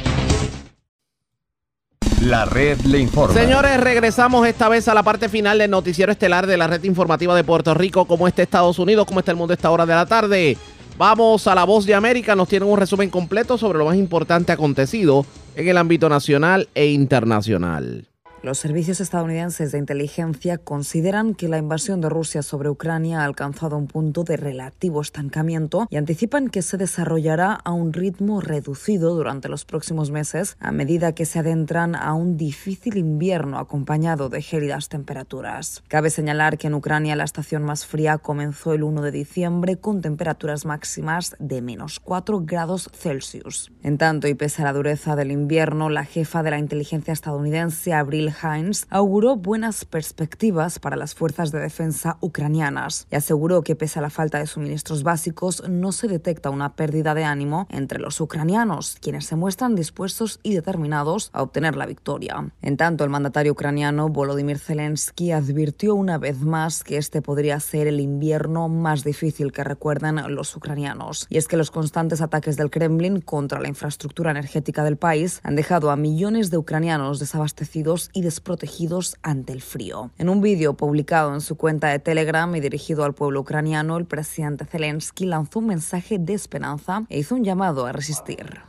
La red le informa. Señores, regresamos esta vez a la parte final del Noticiero Estelar de la red informativa de Puerto Rico. ¿Cómo está Estados Unidos? ¿Cómo está el mundo a esta hora de la tarde? Vamos a la voz de América. Nos tienen un resumen completo sobre lo más importante acontecido en el ámbito nacional e internacional. Los servicios estadounidenses de inteligencia consideran que la invasión de Rusia sobre Ucrania ha alcanzado un punto de relativo estancamiento y anticipan que se desarrollará a un ritmo reducido durante los próximos meses a medida que se adentran a un difícil invierno acompañado de gélidas temperaturas. Cabe señalar que en Ucrania la estación más fría comenzó el 1 de diciembre con temperaturas máximas de menos 4 grados Celsius. En tanto, y pese a la dureza del invierno, la jefa de la inteligencia estadounidense, Abril Hines auguró buenas perspectivas para las fuerzas de defensa ucranianas y aseguró que pese a la falta de suministros básicos no se detecta una pérdida de ánimo entre los ucranianos, quienes se muestran dispuestos y determinados a obtener la victoria. En tanto, el mandatario ucraniano Volodymyr Zelensky advirtió una vez más que este podría ser el invierno más difícil que recuerden los ucranianos. Y es que los constantes ataques del Kremlin contra la infraestructura energética del país han dejado a millones de ucranianos desabastecidos desprotegidos ante el frío. En un vídeo publicado en su cuenta de Telegram y dirigido al pueblo ucraniano, el presidente Zelensky lanzó un mensaje de esperanza e hizo un llamado a resistir.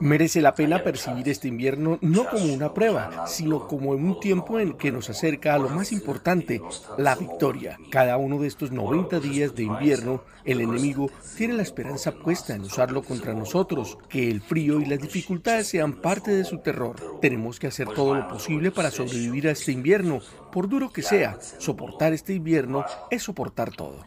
Merece la pena percibir este invierno no como una prueba, sino como un tiempo en que nos acerca a lo más importante, la victoria. Cada uno de estos 90 días de invierno, el enemigo tiene la esperanza puesta en usarlo contra nosotros, que el frío y las dificultades sean parte de su terror. Tenemos que hacer todo lo posible para sobrevivir a este invierno, por duro que sea. Soportar este invierno es soportar todo.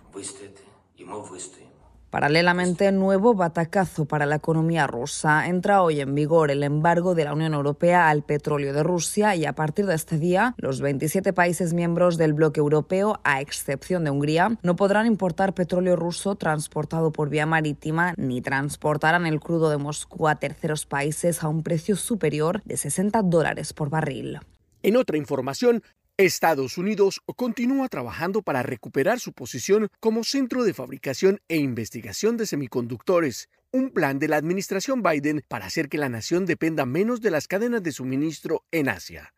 Paralelamente, nuevo batacazo para la economía rusa. Entra hoy en vigor el embargo de la Unión Europea al petróleo de Rusia y a partir de este día, los 27 países miembros del bloque europeo, a excepción de Hungría, no podrán importar petróleo ruso transportado por vía marítima ni transportarán el crudo de Moscú a terceros países a un precio superior de 60 dólares por barril. En otra información, Estados Unidos continúa trabajando para recuperar su posición como centro de fabricación e investigación de semiconductores, un plan de la administración Biden para hacer que la nación dependa menos de las cadenas de suministro en Asia.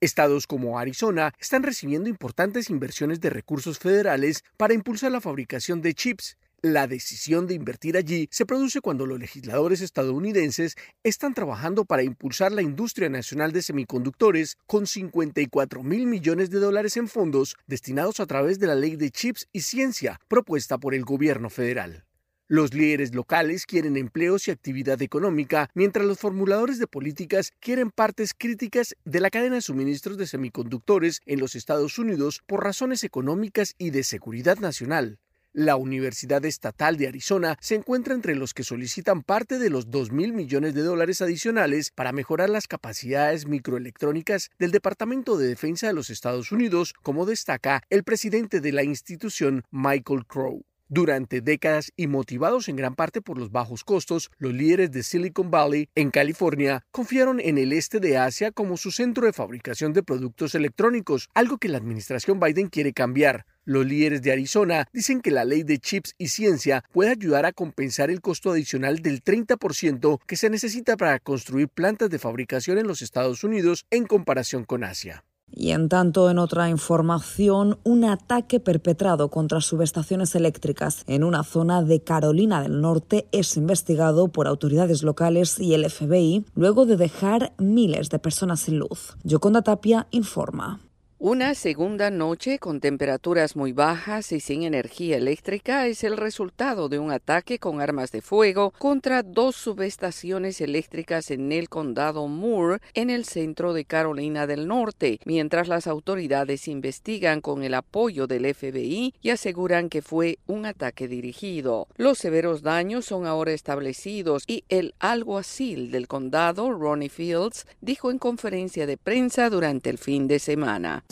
Estados como Arizona están recibiendo importantes inversiones de recursos federales para impulsar la fabricación de chips, la decisión de invertir allí se produce cuando los legisladores estadounidenses están trabajando para impulsar la industria nacional de semiconductores con 54 mil millones de dólares en fondos destinados a través de la ley de chips y ciencia propuesta por el gobierno federal. Los líderes locales quieren empleos y actividad económica, mientras los formuladores de políticas quieren partes críticas de la cadena de suministros de semiconductores en los Estados Unidos por razones económicas y de seguridad nacional. La Universidad Estatal de Arizona se encuentra entre los que solicitan parte de los 2 mil millones de dólares adicionales para mejorar las capacidades microelectrónicas del Departamento de Defensa de los Estados Unidos, como destaca el presidente de la institución, Michael Crow. Durante décadas y motivados en gran parte por los bajos costos, los líderes de Silicon Valley, en California, confiaron en el este de Asia como su centro de fabricación de productos electrónicos, algo que la administración Biden quiere cambiar. Los líderes de Arizona dicen que la ley de chips y ciencia puede ayudar a compensar el costo adicional del 30% que se necesita para construir plantas de fabricación en los Estados Unidos en comparación con Asia. Y en tanto, en otra información, un ataque perpetrado contra subestaciones eléctricas en una zona de Carolina del Norte es investigado por autoridades locales y el FBI luego de dejar miles de personas sin luz. Yoconda Tapia informa. Una segunda noche con temperaturas muy bajas y sin energía eléctrica es el resultado de un ataque con armas de fuego contra dos subestaciones eléctricas en el condado Moore, en el centro de Carolina del Norte, mientras las autoridades investigan con el apoyo del FBI y aseguran que fue un ataque dirigido. Los severos daños son ahora establecidos y el alguacil del condado, Ronnie Fields, dijo en conferencia de prensa durante el fin de semana.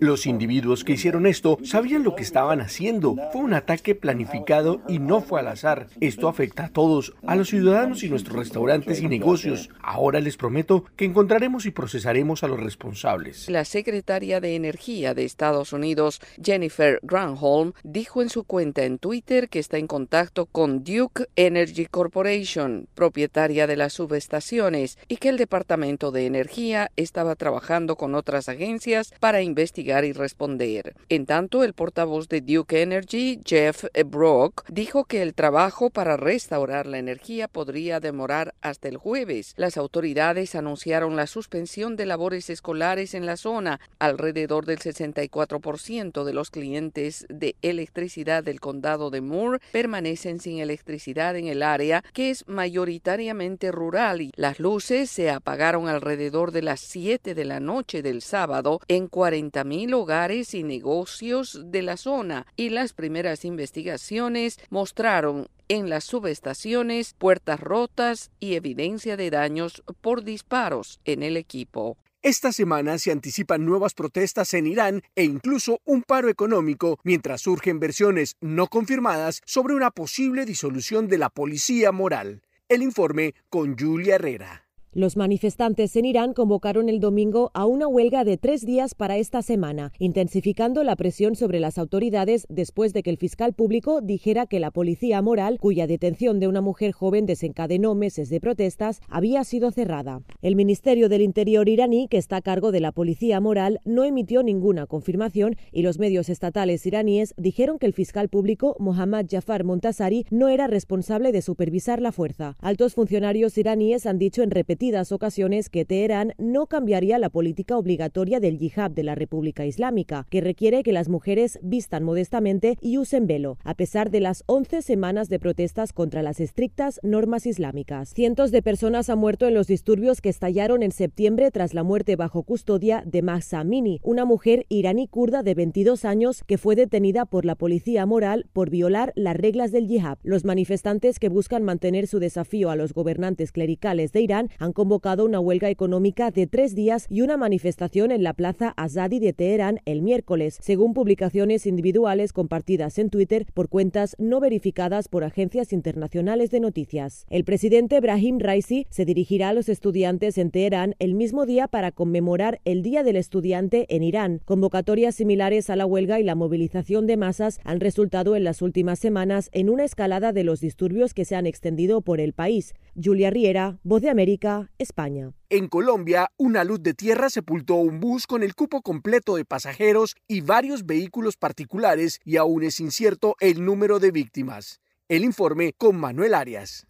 Los individuos que hicieron esto sabían lo que estaban haciendo. Fue un ataque planificado y no fue al azar. Esto afecta a todos, a los ciudadanos y nuestros restaurantes y negocios. Ahora les prometo que encontraremos y procesaremos a los responsables. La secretaria de Energía de Estados Unidos, Jennifer Granholm, dijo en su cuenta en Twitter que está en contacto con Duke Energy Corporation, propietaria de las subestaciones, y que el Departamento de Energía estaba trabajando con otras agencias para investigar y responder. En tanto, el portavoz de Duke Energy, Jeff Brock, dijo que el trabajo para restaurar la energía podría demorar hasta el jueves. Las autoridades anunciaron la suspensión de labores escolares en la zona. Alrededor del 64% de los clientes de electricidad del condado de Moore permanecen sin electricidad en el área, que es mayoritariamente rural, y las luces se apagaron alrededor de las 7 de la noche del sábado en 40.000 hogares y negocios de la zona, y las primeras investigaciones mostraron en las subestaciones puertas rotas y evidencia de daños por disparos en el equipo. Esta semana se anticipan nuevas protestas en Irán e incluso un paro económico, mientras surgen versiones no confirmadas sobre una posible disolución de la policía moral. El informe con Julia Herrera. Los manifestantes en Irán convocaron el domingo a una huelga de tres días para esta semana, intensificando la presión sobre las autoridades después de que el fiscal público dijera que la policía moral, cuya detención de una mujer joven desencadenó meses de protestas, había sido cerrada. El Ministerio del Interior iraní, que está a cargo de la policía moral, no emitió ninguna confirmación y los medios estatales iraníes dijeron que el fiscal público, Mohammad Jafar Montasari, no era responsable de supervisar la fuerza. Altos funcionarios iraníes han dicho en repetidas ocasiones que Teherán no cambiaría la política obligatoria del yihad de la República Islámica, que requiere que las mujeres vistan modestamente y usen velo, a pesar de las 11 semanas de protestas contra las estrictas normas islámicas. Cientos de personas han muerto en los disturbios que estallaron en septiembre tras la muerte bajo custodia de Mahsa Amini, una mujer iraní kurda de 22 años que fue detenida por la policía moral por violar las reglas del yihad. Los manifestantes que buscan mantener su desafío a los gobernantes clericales de Irán han convocado una huelga económica de tres días y una manifestación en la plaza Azadi de Teherán el miércoles, según publicaciones individuales compartidas en Twitter por cuentas no verificadas por agencias internacionales de noticias. El presidente Brahim Raisi se dirigirá a los estudiantes en Teherán el mismo día para conmemorar el Día del Estudiante en Irán. Convocatorias similares a la huelga y la movilización de masas han resultado en las últimas semanas en una escalada de los disturbios que se han extendido por el país. Julia Riera, Voz de América, España. En Colombia, una luz de tierra sepultó un bus con el cupo completo de pasajeros y varios vehículos particulares y aún es incierto el número de víctimas. El informe con Manuel Arias.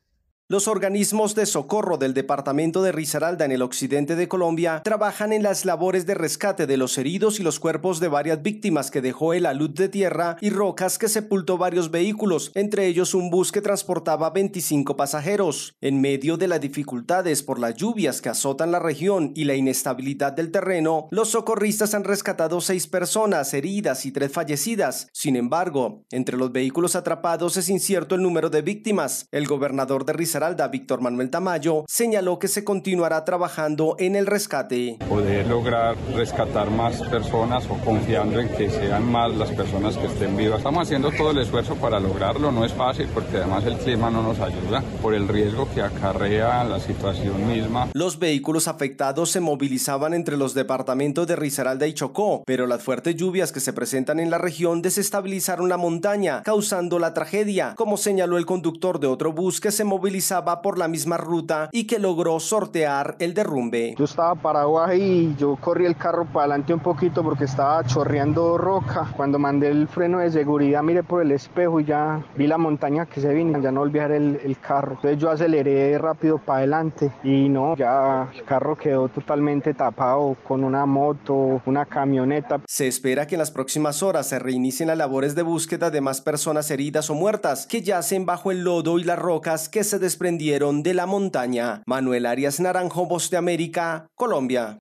Los organismos de socorro del departamento de Risaralda en el occidente de Colombia trabajan en las labores de rescate de los heridos y los cuerpos de varias víctimas que dejó el alud de tierra y rocas que sepultó varios vehículos, entre ellos un bus que transportaba 25 pasajeros. En medio de las dificultades por las lluvias que azotan la región y la inestabilidad del terreno, los socorristas han rescatado seis personas heridas y tres fallecidas. Sin embargo, entre los vehículos atrapados es incierto el número de víctimas. El gobernador de Risaralda Víctor Manuel Tamayo, señaló que se continuará trabajando en el rescate. Poder lograr rescatar más personas o confiando en que sean más las personas que estén vivas. Estamos haciendo todo el esfuerzo para lograrlo, no es fácil porque además el clima no nos ayuda por el riesgo que acarrea la situación misma. Los vehículos afectados se movilizaban entre los departamentos de Risaralda y Chocó, pero las fuertes lluvias que se presentan en la región desestabilizaron la montaña, causando la tragedia, como señaló el conductor de otro bus que se movilizaba por la misma ruta y que logró sortear el derrumbe. Yo estaba parado ahí y yo corrí el carro para adelante un poquito porque estaba chorreando roca. Cuando mandé el freno de seguridad, miré por el espejo y ya vi la montaña que se vino, ya no ver el, el carro. Entonces yo aceleré rápido para adelante y no, ya el carro quedó totalmente tapado con una moto, una camioneta. Se espera que en las próximas horas se reinicien las labores de búsqueda de más personas heridas o muertas que yacen bajo el lodo y las rocas que se desprendieron desprendieron de la montaña. Manuel Arias Naranjo, Voz de América, Colombia.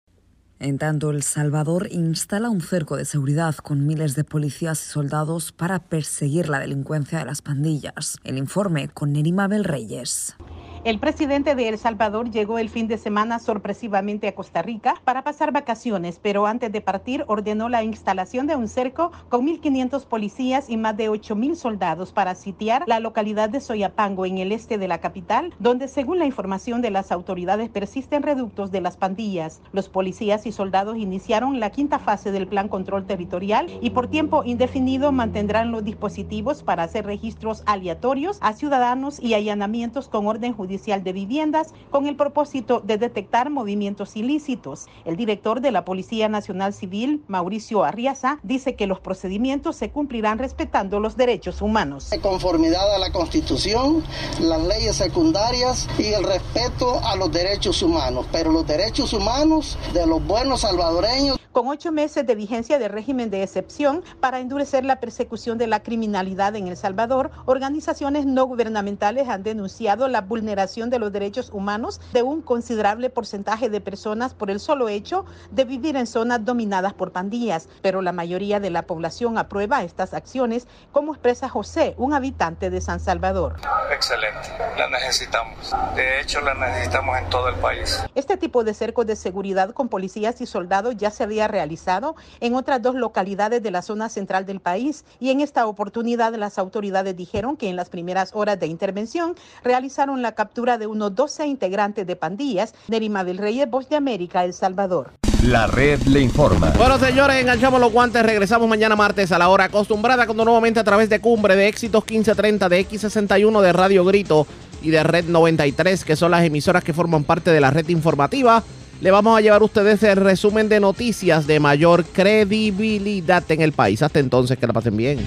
En tanto, El Salvador instala un cerco de seguridad con miles de policías y soldados para perseguir la delincuencia de las pandillas. El informe con Nerima Reyes. El presidente de El Salvador llegó el fin de semana sorpresivamente a Costa Rica para pasar vacaciones, pero antes de partir ordenó la instalación de un cerco con 1.500 policías y más de 8.000 soldados para sitiar la localidad de Soyapango en el este de la capital, donde según la información de las autoridades persisten reductos de las pandillas. Los policías y soldados iniciaron la quinta fase del plan control territorial y por tiempo indefinido mantendrán los dispositivos para hacer registros aleatorios a ciudadanos y allanamientos con orden judicial Judicial de Viviendas con el propósito de detectar movimientos ilícitos. El director de la Policía Nacional Civil, Mauricio Arriaza, dice que los procedimientos se cumplirán respetando los derechos humanos. De conformidad a la Constitución, las leyes secundarias y el respeto a los derechos humanos, pero los derechos humanos de los buenos salvadoreños con ocho meses de vigencia de régimen de excepción para endurecer la persecución de la criminalidad en El Salvador, organizaciones no gubernamentales han denunciado la vulneración de los derechos humanos de un considerable porcentaje de personas por el solo hecho de vivir en zonas dominadas por pandillas, pero la mayoría de la población aprueba estas acciones, como expresa José, un habitante de San Salvador. Excelente, la necesitamos. De hecho, la necesitamos en todo el país. Este tipo de cercos de seguridad con policías y soldados ya se había realizado en otras dos localidades de la zona central del país y en esta oportunidad las autoridades dijeron que en las primeras horas de intervención realizaron la captura de unos 12 integrantes de pandillas de Lima del Reyes, Voz de América, El Salvador. La red le informa. Bueno, señores, enganchamos los guantes. Regresamos mañana martes a la hora acostumbrada, cuando nuevamente a través de Cumbre, de Éxitos 1530, de X61, de Radio Grito y de Red 93, que son las emisoras que forman parte de la red informativa le vamos a llevar a ustedes el resumen de noticias de mayor credibilidad en el país. Hasta entonces, que la pasen bien.